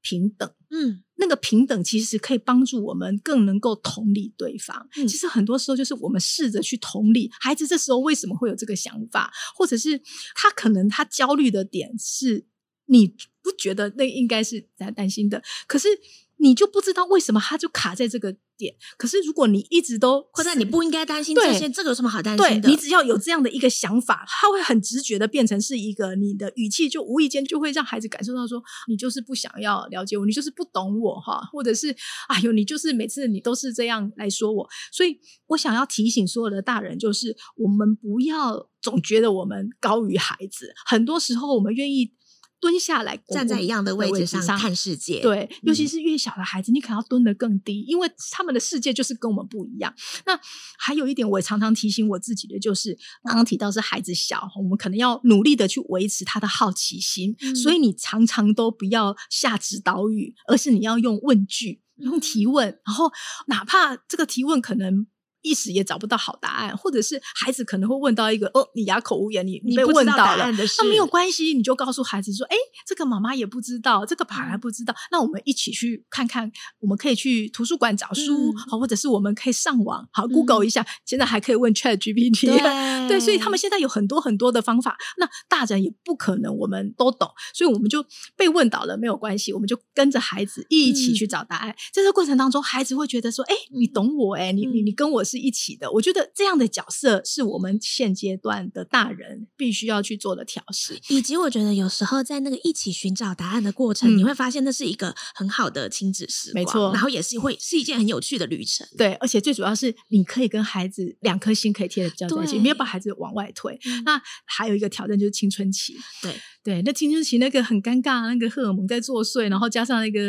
平等。嗯，那个平等其实可以帮助我们更能够同理对方。嗯，其实很多时候就是我们试着去同理孩子，这时候为什么会有这个想法，或者是他可能他焦虑的点是。你不觉得那应该是在担心的？可是你就不知道为什么他就卡在这个点。可是如果你一直都，或者你不应该担心这些，这个有什么好担心的？对，你只要有这样的一个想法，他会很直觉的变成是一个你的语气，就无意间就会让孩子感受到说，你就是不想要了解我，你就是不懂我哈，或者是哎呦，你就是每次你都是这样来说我。所以我想要提醒所有的大人，就是我们不要总觉得我们高于孩子，很多时候我们愿意。蹲下来，站在一样的位置上看世界。对，尤其是越小的孩子，嗯，你可能要蹲得更低，因为他们的世界就是跟我们不一样。那还有一点，我也常常提醒我自己的，就是刚刚提到是孩子小，我们可能要努力的去维持他的好奇心。嗯，所以你常常都不要下指导语，而是你要用问句，用提问，然后哪怕这个提问可能。一时也找不到好答案，或者是孩子可能会问到一个哦，你哑口无言，你你被问到了，那没有关系，你就告诉孩子说，哎，这个妈妈也不知道，这个爸爸不知道，嗯，那我们一起去看看，我们可以去图书馆找书，好，嗯，或者是我们可以上网，好，Google 一下，嗯，现在还可以问 ChatGPT，对，对，所以他们现在有很多很多的方法，那大人也不可能我们都懂，所以我们就被问到了，没有关系，我们就跟着孩子一起去找答案，在这过程当中，孩子会觉得说，哎，你懂我，哎，你你你跟我。是一起的，我觉得这样的角色是我们现阶段的大人必须要去做的调试，以及我觉得有时候在那个一起寻找答案的过程，嗯，你会发现那是一个很好的亲子时光，没错，然后也是会是一件很有趣的旅程，对，而且最主要是你可以跟孩子两颗心可以贴的比较在一起，没有把孩子往外推。嗯，那还有一个挑战就是青春期，对。对，那青春期那个很尴尬，那个荷尔蒙在作祟，然后加上那个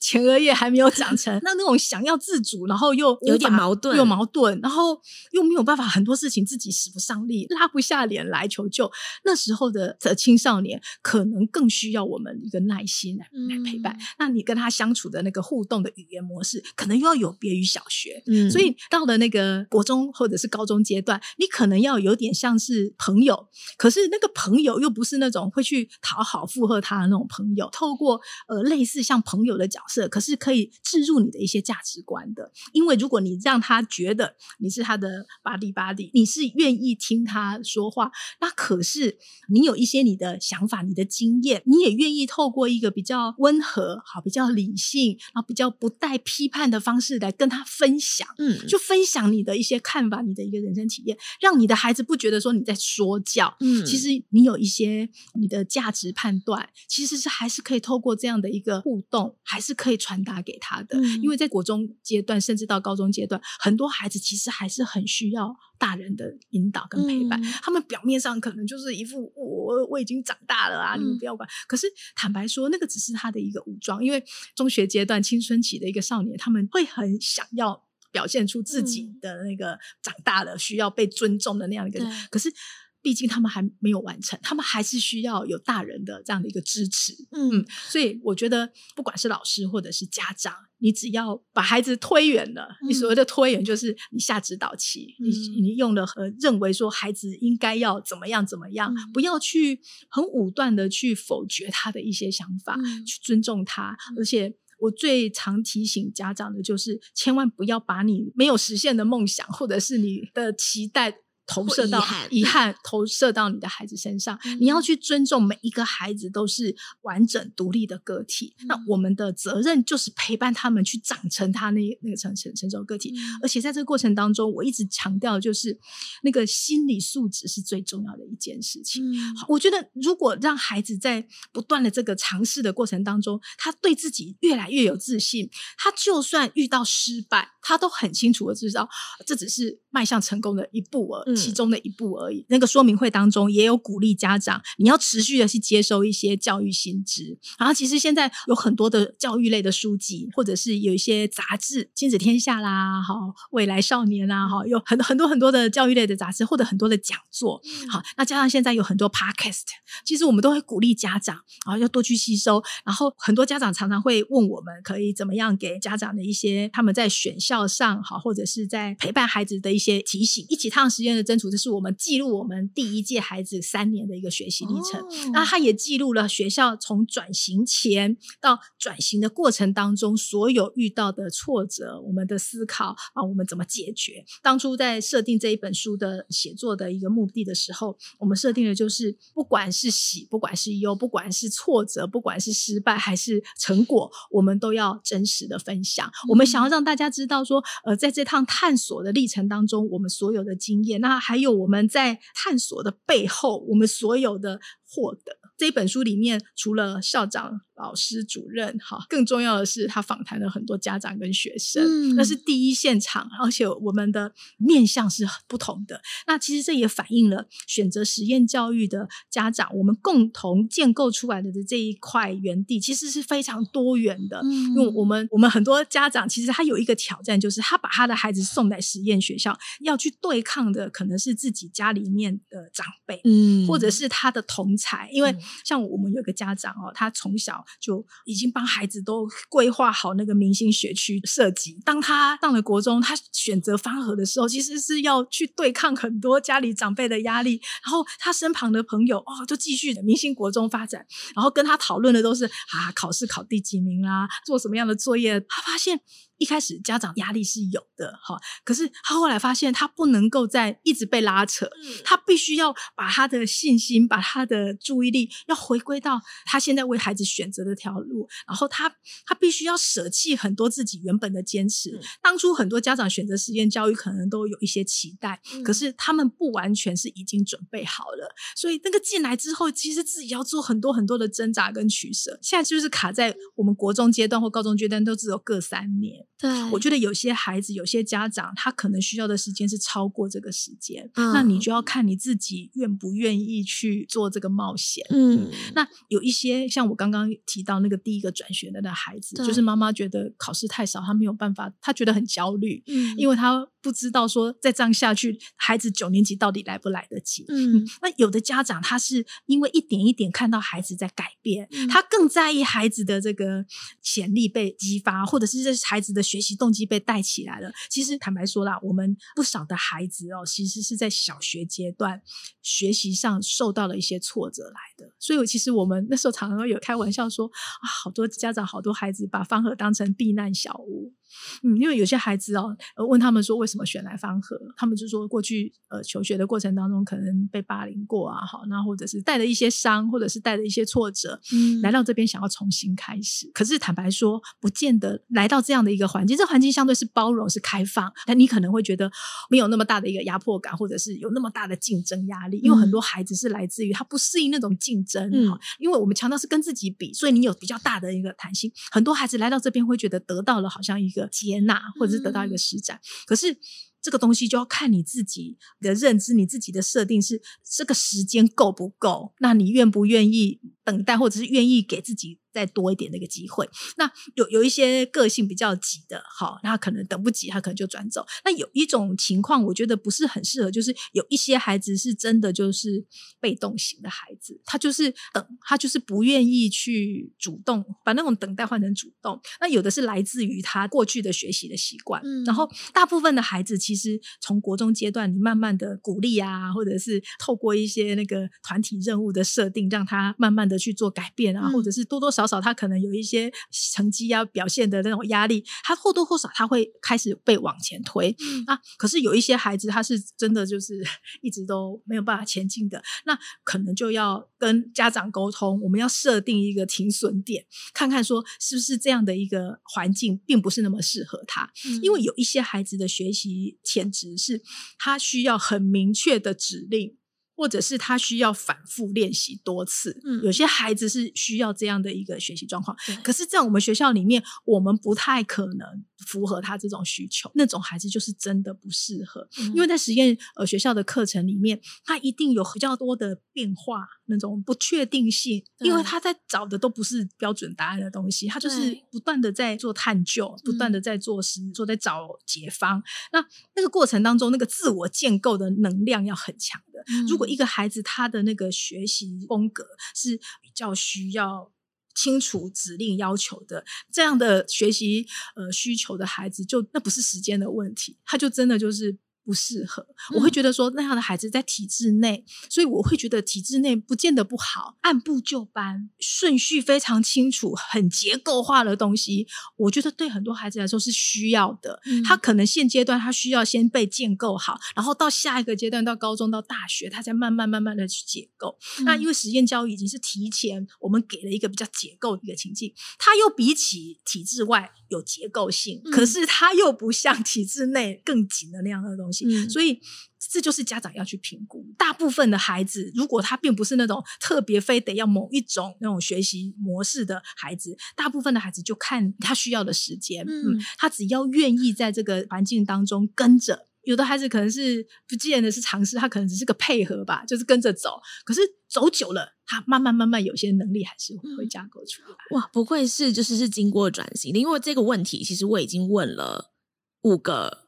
前额叶还没有长成，那那种想要自主，然后又有点矛盾，有矛盾，然后又没有办法，很多事情自己使不上力，拉不下脸来求救。那时候的的青少年可能更需要我们一个耐心来、嗯、来陪伴。那你跟他相处的那个互动的语言模式，可能又要有别于小学。嗯，所以到了那个国中或者是高中阶段，你可能要有点像是朋友，可是那个朋友又不是那种会去。讨好附和他的那种朋友，透过呃类似像朋友的角色，可是可以置入你的一些价值观的。因为如果你让他觉得你是他的 buddy buddy，你是愿意听他说话，那可是你有一些你的想法、你的经验，你也愿意透过一个比较温和、好、比较理性，然后比较不带批判的方式来跟他分享。嗯，就分享你的一些看法、你的一个人生体验，让你的孩子不觉得说你在说教。嗯，其实你有一些你的。价值判断其实是还是可以透过这样的一个互动，还是可以传达给他的。嗯。因为在国中阶段，甚至到高中阶段，很多孩子其实还是很需要大人的引导跟陪伴。嗯。他们表面上可能就是一副我我已经长大了啊，你们不要管。嗯。可是坦白说，那个只是他的一个武装。因为中学阶段青春期的一个少年，他们会很想要表现出自己的那个长大了需要被尊重的那样一个。可是。毕竟他们还没有完成，他们还是需要有大人的这样的一个支持。嗯，嗯，所以我觉得，不管是老师或者是家长，你只要把孩子推远了，嗯、你所谓的推远就是你下指导棋，嗯、你你用了和认为说孩子应该要怎么样怎么样，嗯、不要去很武断的去否决他的一些想法，嗯、去尊重他，嗯、而且。我最常提醒家长的就是，千万不要把你没有实现的梦想，或者是你的期待。投射到遗憾，投射到你的孩子身上。嗯、你要去尊重每一个孩子都是完整独立的个体。嗯、那我们的责任就是陪伴他们去长成他那那个成成成熟个体。嗯、而且在这个过程当中，我一直强调就是那个心理素质是最重要的一件事情。嗯、我觉得如果让孩子在不断的这个尝试的过程当中，他对自己越来越有自信，他就算遇到失败，他都很清楚的知道这只是迈向成功的一步而已。其中的一步而已。嗯、那个说明会当中也有鼓励家长，你要持续的去接收一些教育新知。然后，其实现在有很多的教育类的书籍，或者是有一些杂志，《亲子天下》啦，好，未来少年啦，哈，有很很多很多的教育类的杂志，或者很多的讲座。嗯、好，那加上现在有很多 podcast，其实我们都会鼓励家长啊，要多去吸收。然后，很多家长常常会问我们，可以怎么样给家长的一些他们在选校上好，或者是在陪伴孩子的一些提醒，一起趟时间的。争取，这是我们记录我们第一届孩子三年的一个学习历程。哦、那他也记录了学校从转型前到转型的过程当中所有遇到的挫折，我们的思考啊，我们怎么解决？当初在设定这一本书的写作的一个目的的时候，我们设定的就是，不管是喜，不管是忧，不管是挫折，不管是失败还是成果，我们都要真实的分享。嗯、我们想要让大家知道说，呃，在这趟探索的历程当中，我们所有的经验，那还有我们在探索的背后，我们所有的获得。这本书里面，除了校长、老师、主任，哈，更重要的是他访谈了很多家长跟学生，嗯、那是第一现场，而且我们的面向是不同的。那其实这也反映了选择实验教育的家长，我们共同建构出来的这一块园地，其实是非常多元的。嗯、因为我们我们很多家长其实他有一个挑战，就是他把他的孩子送来实验学校，要去对抗的可能是自己家里面的长辈，嗯，或者是他的同才，因为。像我们有个家长哦，他从小就已经帮孩子都规划好那个明星学区设计。当他上了国中，他选择方和的时候，其实是要去对抗很多家里长辈的压力。然后他身旁的朋友哦，就继续的明星国中发展。然后跟他讨论的都是啊，考试考第几名啦，做什么样的作业。他发现。一开始家长压力是有的哈，可是他后来发现他不能够再一直被拉扯，他必须要把他的信心、把他的注意力要回归到他现在为孩子选择的条路，然后他他必须要舍弃很多自己原本的坚持。当初很多家长选择实验教育，可能都有一些期待，可是他们不完全是已经准备好了，所以那个进来之后，其实自己要做很多很多的挣扎跟取舍。现在就是卡在我们国中阶段或高中阶段，都只有各三年。对，我觉得有些孩子、有些家长，他可能需要的时间是超过这个时间，嗯、那你就要看你自己愿不愿意去做这个冒险。嗯，那有一些像我刚刚提到那个第一个转学的那孩子，就是妈妈觉得考试太少，他没有办法，他觉得很焦虑，嗯，因为他不知道说再这样下去，孩子九年级到底来不来得及。嗯，嗯，那有的家长他是因为一点一点看到孩子在改变，嗯、他更在意孩子的这个潜力被激发，或者是这孩子的。学习动机被带起来了。其实坦白说啦，我们不少的孩子哦，其实是在小学阶段学习上受到了一些挫折来的。所以，其实我们那时候常常有开玩笑说啊，好多家长、好多孩子把方和当成避难小屋。嗯，因为有些孩子哦，问他们说为什么选来方和，他们就说过去呃求学的过程当中可能被霸凌过啊，好，那或者是带了一些伤，或者是带了一些挫折，嗯，来到这边想要重新开始。可是坦白说，不见得来到这样的一个环境，这环境相对是包容、是开放，但你可能会觉得没有那么大的一个压迫感，或者是有那么大的竞争压力。因为很多孩子是来自于他不适应那种竞争，嗯，因为我们强调是跟自己比，所以你有比较大的一个弹性。很多孩子来到这边会觉得得到了好像一个。接纳，或者是得到一个施展，嗯、可是这个东西就要看你自己的认知，你自己的设定是这个时间够不够？那你愿不愿意等待，或者是愿意给自己再多一点那个机会。那有有一些个性比较急的，好，那他可能等不及，他可能就转走。那有一种情况，我觉得不是很适合，就是有一些孩子是真的就是被动型的孩子，他就是等，他就是不愿意去主动，把那种等待换成主动。那有的是来自于他过去的学习的习惯，嗯，然后大部分的孩子其实从国中阶段，你慢慢的鼓励啊，或者是透过一些那个团体任务的设定，让他慢慢的去做改变啊，嗯、或者是多多少少少他可能有一些成绩要表现的那种压力，他或多或少他会开始被往前推、嗯、啊。可是有一些孩子他是真的就是 一直都没有办法前进的，那可能就要跟家长沟通，我们要设定一个停损点，看看说是不是这样的一个环境并不是那么适合他，嗯、因为有一些孩子的学习潜质是他需要很明确的指令。或者是他需要反复练习多次，嗯，有些孩子是需要这样的一个学习状况。可是，在我们学校里面，我们不太可能符合他这种需求。那种孩子就是真的不适合，嗯、因为在实验呃学校的课程里面，他一定有比较多的变化，那种不确定性，因为他在找的都不是标准答案的东西，他就是不断的在做探究，不断的在做实，做在找解方。嗯、那那个过程当中，那个自我建构的能量要很强的。嗯、如果一个孩子他的那个学习风格是比较需要清楚指令要求的，这样的学习呃需求的孩子就，就那不是时间的问题，他就真的就是。不适合，我会觉得说那样的孩子在体制内，嗯、所以我会觉得体制内不见得不好，按部就班，顺序非常清楚，很结构化的东西，我觉得对很多孩子来说是需要的。嗯、他可能现阶段他需要先被建构好，然后到下一个阶段，到高中到大学，他才慢慢慢慢的去解构。嗯、那因为实验教育已经是提前我们给了一个比较结构的一个情境，他又比起体制外有结构性，嗯、可是他又不像体制内更紧的那样的东西。嗯，所以这就是家长要去评估。大部分的孩子，如果他并不是那种特别非得要某一种那种学习模式的孩子，大部分的孩子就看他需要的时间。嗯，嗯，他只要愿意在这个环境当中跟着，有的孩子可能是不见得是尝试，他可能只是个配合吧，就是跟着走。可是走久了，他慢慢慢慢有些能力还是会架构出来。哇，不愧是就是是经过转型的，因为这个问题其实我已经问了五个。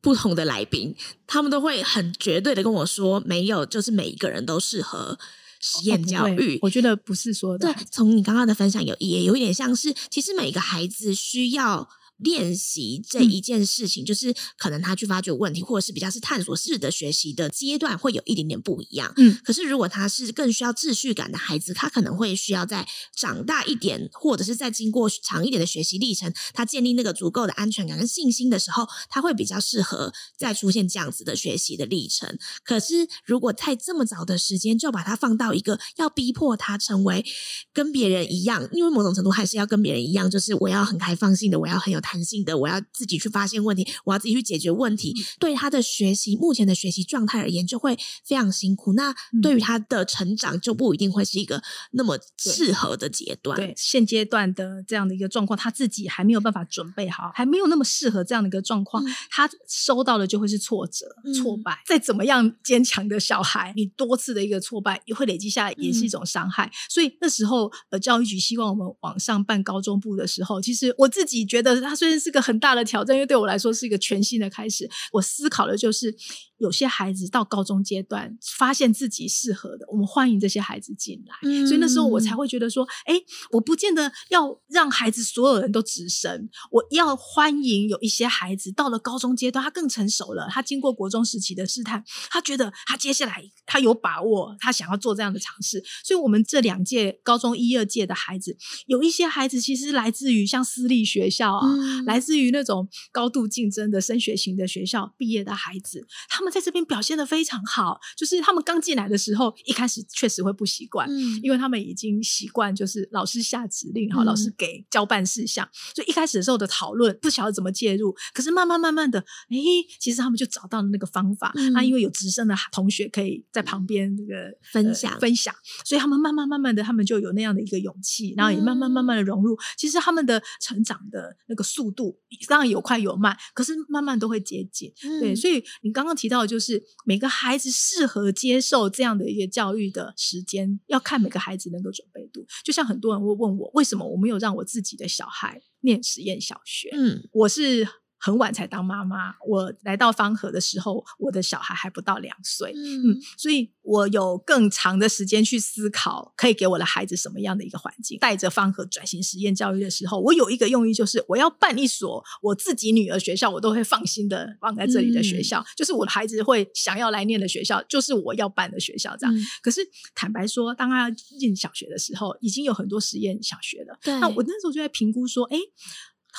不同的来宾，他们都会很绝对的跟我说，没有，就是每一个人都适合实验教育。哦，我觉得不是说的。对，从你刚刚的分享有也有一点像是，其实每个孩子需要。练习这一件事情，嗯、就是可能他去发掘问题，或者是比较是探索式的学习的阶段，会有一点点不一样。嗯，可是如果他是更需要秩序感的孩子，他可能会需要在长大一点，或者是再经过长一点的学习历程，他建立那个足够的安全感跟信心的时候，他会比较适合再出现这样子的学习的历程。可是如果在这么早的时间就把他放到一个要逼迫他成为跟别人一样，因为某种程度还是要跟别人一样，就是我要很开放性的，我要很有。弹性的，我要自己去发现问题，我要自己去解决问题。嗯、对他的学习，目前的学习状态而言，就会非常辛苦。那对于他的成长，就不一定会是一个那么适合的阶段。对，对现阶段的这样的一个状况，他自己还没有办法准备好，还没有那么适合这样的一个状况，嗯、他收到的就会是挫折、嗯、挫败。再怎么样坚强的小孩，你多次的一个挫败，也会累积下来，也是一种伤害。嗯、所以那时候，呃，教育局希望我们往上办高中部的时候，其实我自己觉得他。虽然是个很大的挑战，因为对我来说是一个全新的开始。我思考的就是，有些孩子到高中阶段发现自己适合的，我们欢迎这些孩子进来。嗯、所以那时候我才会觉得说，哎，我不见得要让孩子所有人都直升，我要欢迎有一些孩子到了高中阶段，他更成熟了，他经过国中时期的试探，他觉得他接下来他有把握，他想要做这样的尝试。所以，我们这两届高中一二届的孩子，有一些孩子其实来自于像私立学校啊。嗯来自于那种高度竞争的升学型的学校毕业的孩子，他们在这边表现得非常好。就是他们刚进来的时候，一开始确实会不习惯，嗯，因为他们已经习惯就是老师下指令，然后老师给交办事项，嗯、所以一开始的时候的讨论不晓得怎么介入。可是慢慢慢慢的，哎，其实他们就找到了那个方法。那、因为有直升的同学可以在旁边那个分享、呃、分享，所以他们慢慢慢慢的，他们就有那样的一个勇气，然后也慢慢慢慢的融入。嗯、其实他们的成长的那个。速度当然有快有慢，可是慢慢都会接近。嗯、对，所以你刚刚提到的就是每个孩子适合接受这样的一个教育的时间，要看每个孩子能够准备度。就像很多人会问我，为什么我没有让我自己的小孩念实验小学？嗯，我是。很晚才当妈妈，我来到方和的时候，我的小孩还不到两岁，嗯，嗯，所以我有更长的时间去思考，可以给我的孩子什么样的一个环境。带着方和转型实验教育的时候，我有一个用意，就是我要办一所我自己女儿学校，我都会放心的放在这里的学校，嗯、就是我的孩子会想要来念的学校，就是我要办的学校。这样，嗯、可是坦白说，当他进小学的时候，已经有很多实验小学了。对，那我那时候就在评估说，哎，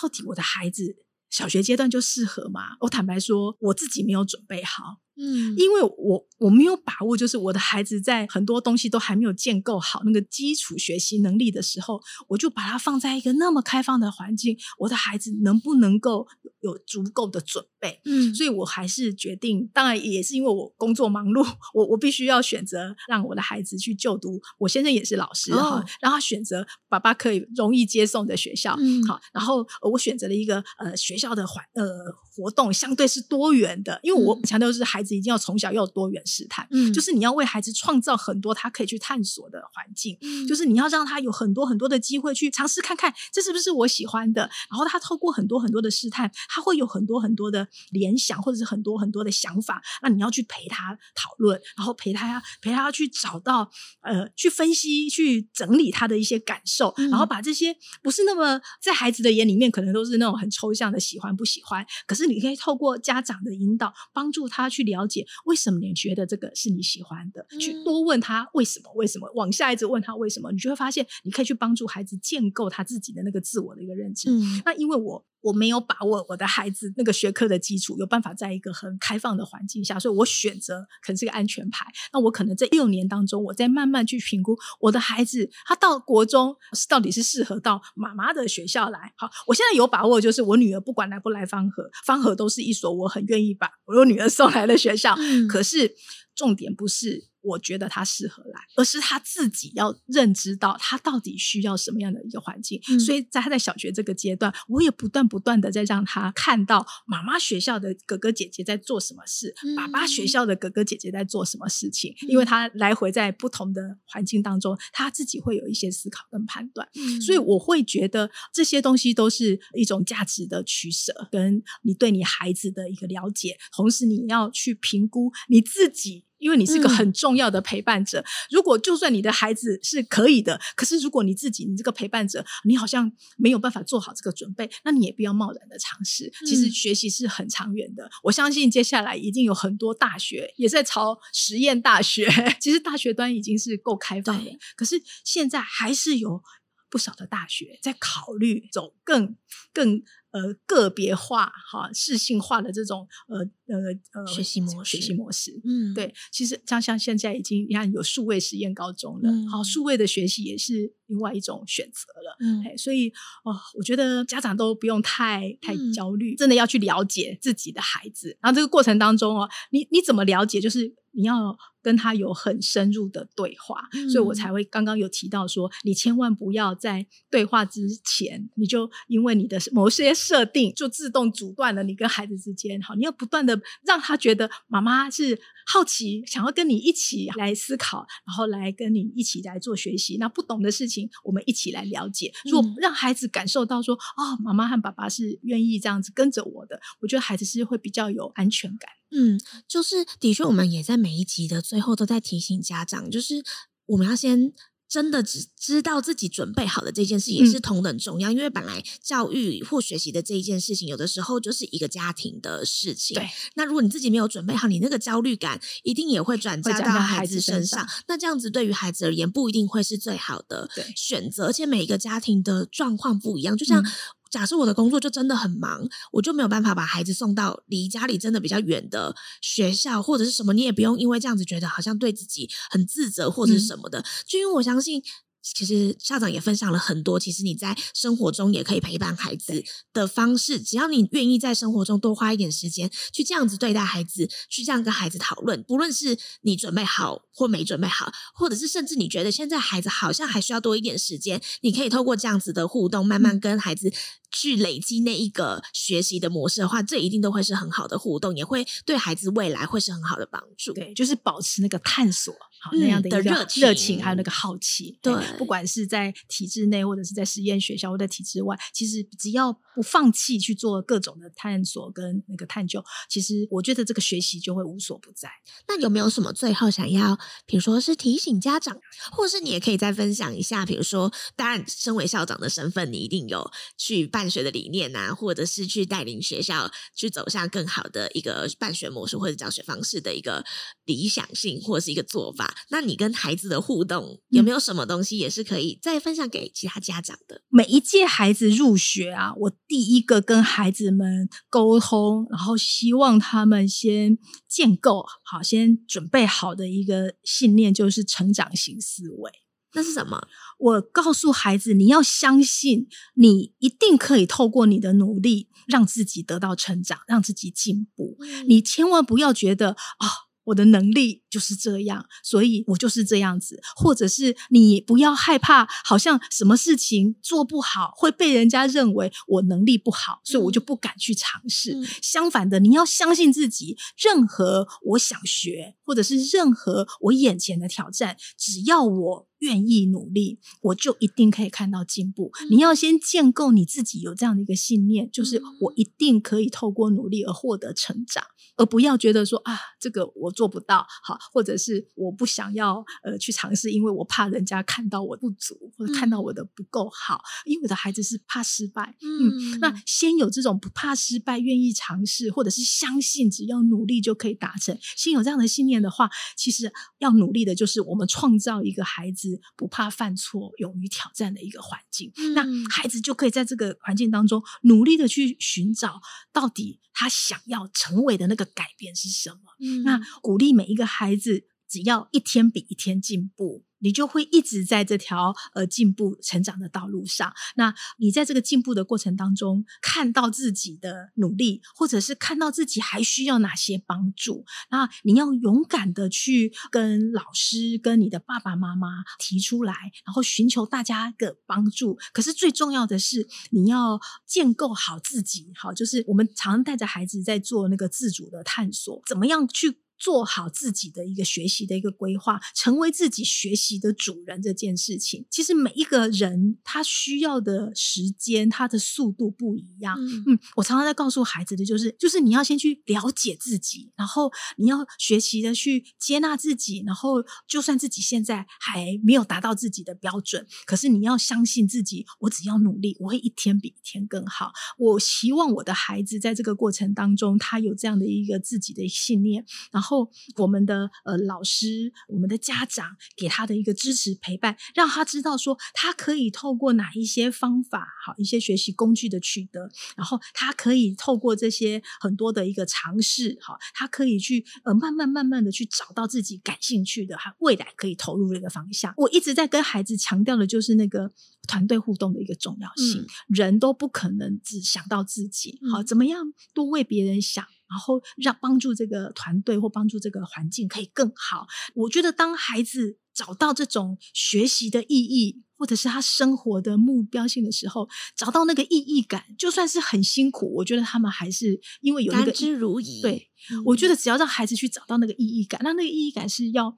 到底我的孩子。小学阶段就适合吗？我坦白说，我自己没有准备好。嗯，因为我我没有把握，就是我的孩子在很多东西都还没有建构好那个基础学习能力的时候，我就把他放在一个那么开放的环境，我的孩子能不能够有足够的准备？嗯，所以我还是决定，当然也是因为我工作忙碌，我我必须要选择让我的孩子去就读。我先生也是老师哈，让他选择爸爸可以容易接送的学校。嗯，好，然后我选择了一个呃学校的环呃活动相对是多元的，因为我强调是孩子。一定要从小要有多元试探，嗯，就是你要为孩子创造很多他可以去探索的环境，嗯，就是你要让他有很多很多的机会去尝试看看这是不是我喜欢的，然后他透过很多很多的试探，他会有很多很多的联想或者是很多很多的想法，那你要去陪他讨论，然后陪他陪他去找到呃去分析去整理他的一些感受，嗯，然后把这些不是那么在孩子的眼里面可能都是那种很抽象的喜欢不喜欢，可是你可以透过家长的引导帮助他去了解为什么你觉得这个是你喜欢的？嗯、去多问他为什么？为什么？往下一直问他为什么？你就会发现，你可以去帮助孩子建构他自己的那个自我的一个认知。嗯、那因为我。我没有把握我的孩子那个学科的基础有办法在一个很开放的环境下，所以我选择可能是个安全牌。那我可能在六年当中，我再慢慢去评估我的孩子，他到国中是到底是适合到妈妈的学校来。好，我现在有把握，就是我女儿不管来不来方和，方和都是一所我很愿意把我女儿送来的学校。嗯、可是重点不是。我觉得他适合来，而是他自己要认知到他到底需要什么样的一个环境。嗯、所以在他在小学这个阶段，我也不断不断的在让他看到妈妈学校的哥哥姐姐在做什么事，嗯、爸爸学校的哥哥姐姐在做什么事情。嗯、因为他来回在不同的环境当中，他自己会有一些思考跟判断。嗯、所以我会觉得这些东西都是一种价值的取舍，跟你对你孩子的一个了解，同时你要去评估你自己。因为你是个很重要的陪伴者，嗯、如果就算你的孩子是可以的，可是如果你自己，你这个陪伴者，你好像没有办法做好这个准备，那你也不要贸然的尝试。其实学习是很长远的，嗯、我相信接下来一定有很多大学也在朝实验大学，其实大学端已经是够开放的，可是现在还是有不少的大学在考虑走更更。呃，个别化哈，适性化的这种呃呃呃学习模式，学习模式，嗯，对，其实像像现在已经你看有数位实验高中了，好、嗯，数位的学习也是另外一种选择了，嗯，所以哦，我觉得家长都不用太太焦虑，嗯、真的要去了解自己的孩子，然后这个过程当中哦，你你怎么了解？就是你要跟他有很深入的对话，嗯、所以我才会刚刚有提到说，你千万不要在对话之前，你就因为你的某些。设定就自动阻断了你跟孩子之间，好，你要不断的让他觉得妈妈是好奇，想要跟你一起来思考，然后来跟你一起来做学习。那不懂的事情，我们一起来了解。如果让孩子感受到说，哦，妈妈和爸爸是愿意这样子跟着我的，我觉得孩子是会比较有安全感。嗯，就是的确，我们也在每一集的最后都在提醒家长，就是我们要先。真的只知道自己准备好的这件事也是同等重要，嗯、因为本来教育或学习的这一件事情，有的时候就是一个家庭的事情。对，那如果你自己没有准备好，你那个焦虑感一定也会转嫁到孩子身上。那这样子对于孩子而言，不一定会是最好的选择。而且每一个家庭的状况不一样，就像。嗯假设我的工作就真的很忙，我就没有办法把孩子送到离家里真的比较远的学校或者是什么，你也不用因为这样子觉得好像对自己很自责或者是什么的，嗯、就因为我相信其实校长也分享了很多，其实你在生活中也可以陪伴孩子的方式，只要你愿意在生活中多花一点时间，去这样子对待孩子，去这样跟孩子讨论，不论是你准备好或没准备好，或者是甚至你觉得现在孩子好像还需要多一点时间，你可以透过这样子的互动，慢慢跟孩子。去累积那一个学习的模式的话，这一定都会是很好的互动，也会对孩子未来会是很好的帮助。对，就是保持那个探索好、嗯、那样的一个热情，热情还有那个好奇。对，不管是在体制内，或者是在实验学校，或者在体制外，其实只要不放弃去做各种的探索跟那个探究，其实我觉得这个学习就会无所不在。那有没有什么最后想要，比如说是提醒家长，或是你也可以再分享一下，比如说，当然，身为校长的身份，你一定有去办学的理念啊，或者是去带领学校去走向更好的一个办学模式或者教学方式的一个理想性，或者是一个做法。那你跟孩子的互动有没有什么东西也是可以再分享给其他家长的？每一届孩子入学啊，我第一个跟孩子们沟通，然后希望他们先建构好，先准备好的一个信念就是成长型思维。那是什么？我告诉孩子，你要相信，你一定可以透过你的努力，让自己得到成长，让自己进步。嗯。你千万不要觉得啊。哦我的能力就是这样，所以我就是这样子，或者是你不要害怕，好像什么事情做不好会被人家认为我能力不好，所以我就不敢去尝试。嗯。相反的，你要相信自己，任何我想学，或者是任何我眼前的挑战，只要我愿意努力，我就一定可以看到进步。嗯。你要先建构你自己有这样的一个信念，就是我一定可以透过努力而获得成长。而不要觉得说啊，这个我做不到，好，或者是我不想要呃去尝试，因为我怕人家看到我不足，或者看到我的不够好。因为我的孩子是怕失败，嗯，嗯，那先有这种不怕失败、愿意尝试，或者是相信只要努力就可以达成，先有这样的信念的话，其实要努力的就是我们创造一个孩子不怕犯错、勇于挑战的一个环境。嗯，那孩子就可以在这个环境当中努力的去寻找到底他想要成为的那个。改变是什么？嗯，那鼓励每一个孩子，只要一天比一天进步。你就会一直在这条呃进步成长的道路上。那你在这个进步的过程当中，看到自己的努力，或者是看到自己还需要哪些帮助，那你要勇敢的去跟老师、跟你的爸爸妈妈提出来，然后寻求大家的帮助。可是最重要的是，你要建构好自己。好，就是我们常带着孩子在做那个自主的探索，怎么样去。做好自己的一个学习的一个规划，成为自己学习的主人这件事情，其实每一个人他需要的时间，他的速度不一样。嗯，嗯，我常常在告诉孩子的就是，就是你要先去了解自己，然后你要学习的去接纳自己，然后就算自己现在还没有达到自己的标准，可是你要相信自己，我只要努力，我会一天比一天更好。我希望我的孩子在这个过程当中，他有这样的一个自己的信念，然后。后，我们的呃老师，我们的家长给他的一个支持陪伴，让他知道说他可以透过哪一些方法，好一些学习工具的取得，然后他可以透过这些很多的一个尝试，好，他可以去呃慢慢慢慢的去找到自己感兴趣的，他未来可以投入的一个方向。我一直在跟孩子强调的就是那个团队互动的一个重要性，嗯、人都不可能只想到自己，好，怎么样多为别人想。然后让帮助这个团队或帮助这个环境可以更好。我觉得当孩子找到这种学习的意义，或者是他生活的目标性的时候，找到那个意义感，就算是很辛苦，我觉得他们还是因为有那个甘之如饴。对，嗯，我觉得只要让孩子去找到那个意义感，那那个意义感是要。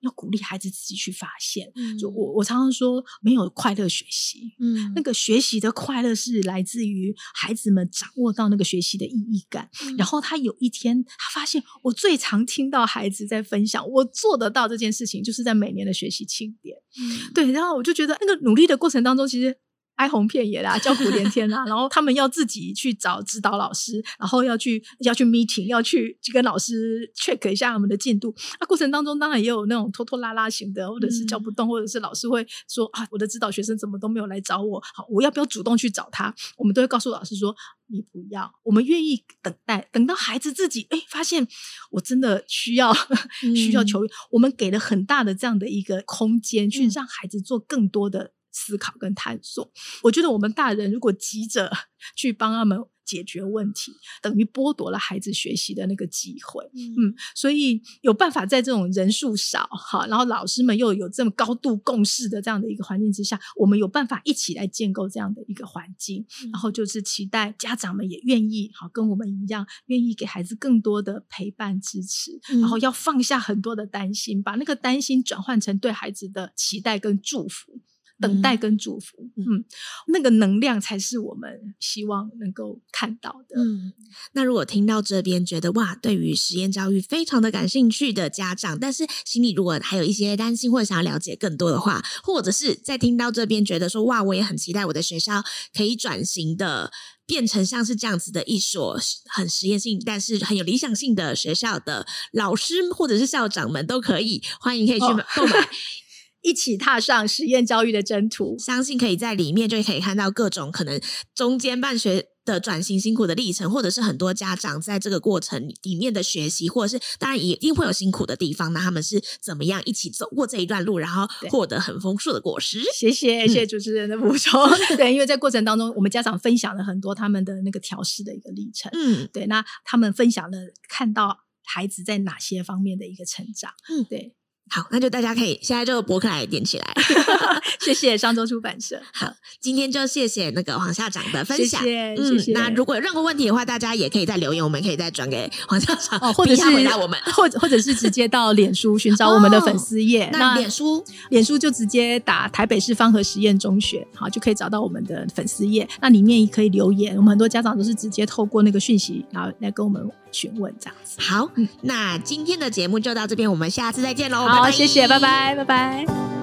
要鼓励孩子自己去发现。嗯、就我我常常说，没有快乐学习。嗯，那个学习的快乐是来自于孩子们掌握到那个学习的意义感。嗯、然后他有一天，他发现我最常听到孩子在分享，我做得到这件事情，就是在每年的学习庆典。嗯，对。然后我就觉得，那个努力的过程当中，其实。哀鸿遍野啦，叫苦连天啦。然后他们要自己去找指导老师，然后要去要去 meeting，要去去跟老师 check 一下他们的进度。那过程当中当然也有那种拖拖拉拉型的，或者是叫不动，嗯、或者是老师会说啊，我的指导学生怎么都没有来找我，好，我要不要主动去找他？我们都会告诉老师说，你不要，我们愿意等待，等到孩子自己哎发现我真的需要 需要求，嗯、我们给了很大的这样的一个空间，去让孩子做更多的思考跟探索。我觉得我们大人如果急着 去帮他们。解决问题等于剥夺了孩子学习的那个机会，嗯，嗯，所以有办法在这种人数少哈，然后老师们又有这么高度共识的这样的一个环境之下，我们有办法一起来建构这样的一个环境，嗯，然后就是期待家长们也愿意好跟我们一样，愿意给孩子更多的陪伴支持，嗯，然后要放下很多的担心，把那个担心转换成对孩子的期待跟祝福。等待跟祝福，嗯，嗯，那个能量才是我们希望能够看到的。嗯，那如果听到这边觉得哇，对于实验教育非常的感兴趣的家长，但是心里如果还有一些担心或者想要了解更多的话，或者是在听到这边觉得说哇，我也很期待我的学校可以转型的变成像是这样子的一所很实验性但是很有理想性的学校的老师或者是校长们都可以欢迎可以去购买。哦一起踏上实验教育的征途，相信可以在里面就可以看到各种可能中间办学的转型辛苦的历程，或者是很多家长在这个过程里面的学习，或者是当然也一定会有辛苦的地方。那他们是怎么样一起走过这一段路，然后获得很丰硕的果实？谢谢，谢谢主持人的补充。嗯、对，因为在过程当中，我们家长分享了很多他们的那个调试的一个历程。嗯，对，那他们分享了看到孩子在哪些方面的一个成长。嗯，对。好，那就大家可以现在就博客来点起来。谢谢商周出版社。好，今天就谢谢那个黄校长的分享。谢谢，嗯、谢谢。那如果有任何问题的话，大家也可以再留言，我们可以再转给黄校长，哦，或者是回答我们，或者或者是直接到脸书寻找我们的粉丝页。哦、那脸书，脸书就直接打台北市方和实验中学，好，就可以找到我们的粉丝页。那里面也可以留言，我们很多家长都是直接透过那个讯息，然后来跟我们询问这样子。好，嗯、那今天的节目就到这边，我们下次再见喽。好，拜拜谢谢，拜拜，拜拜。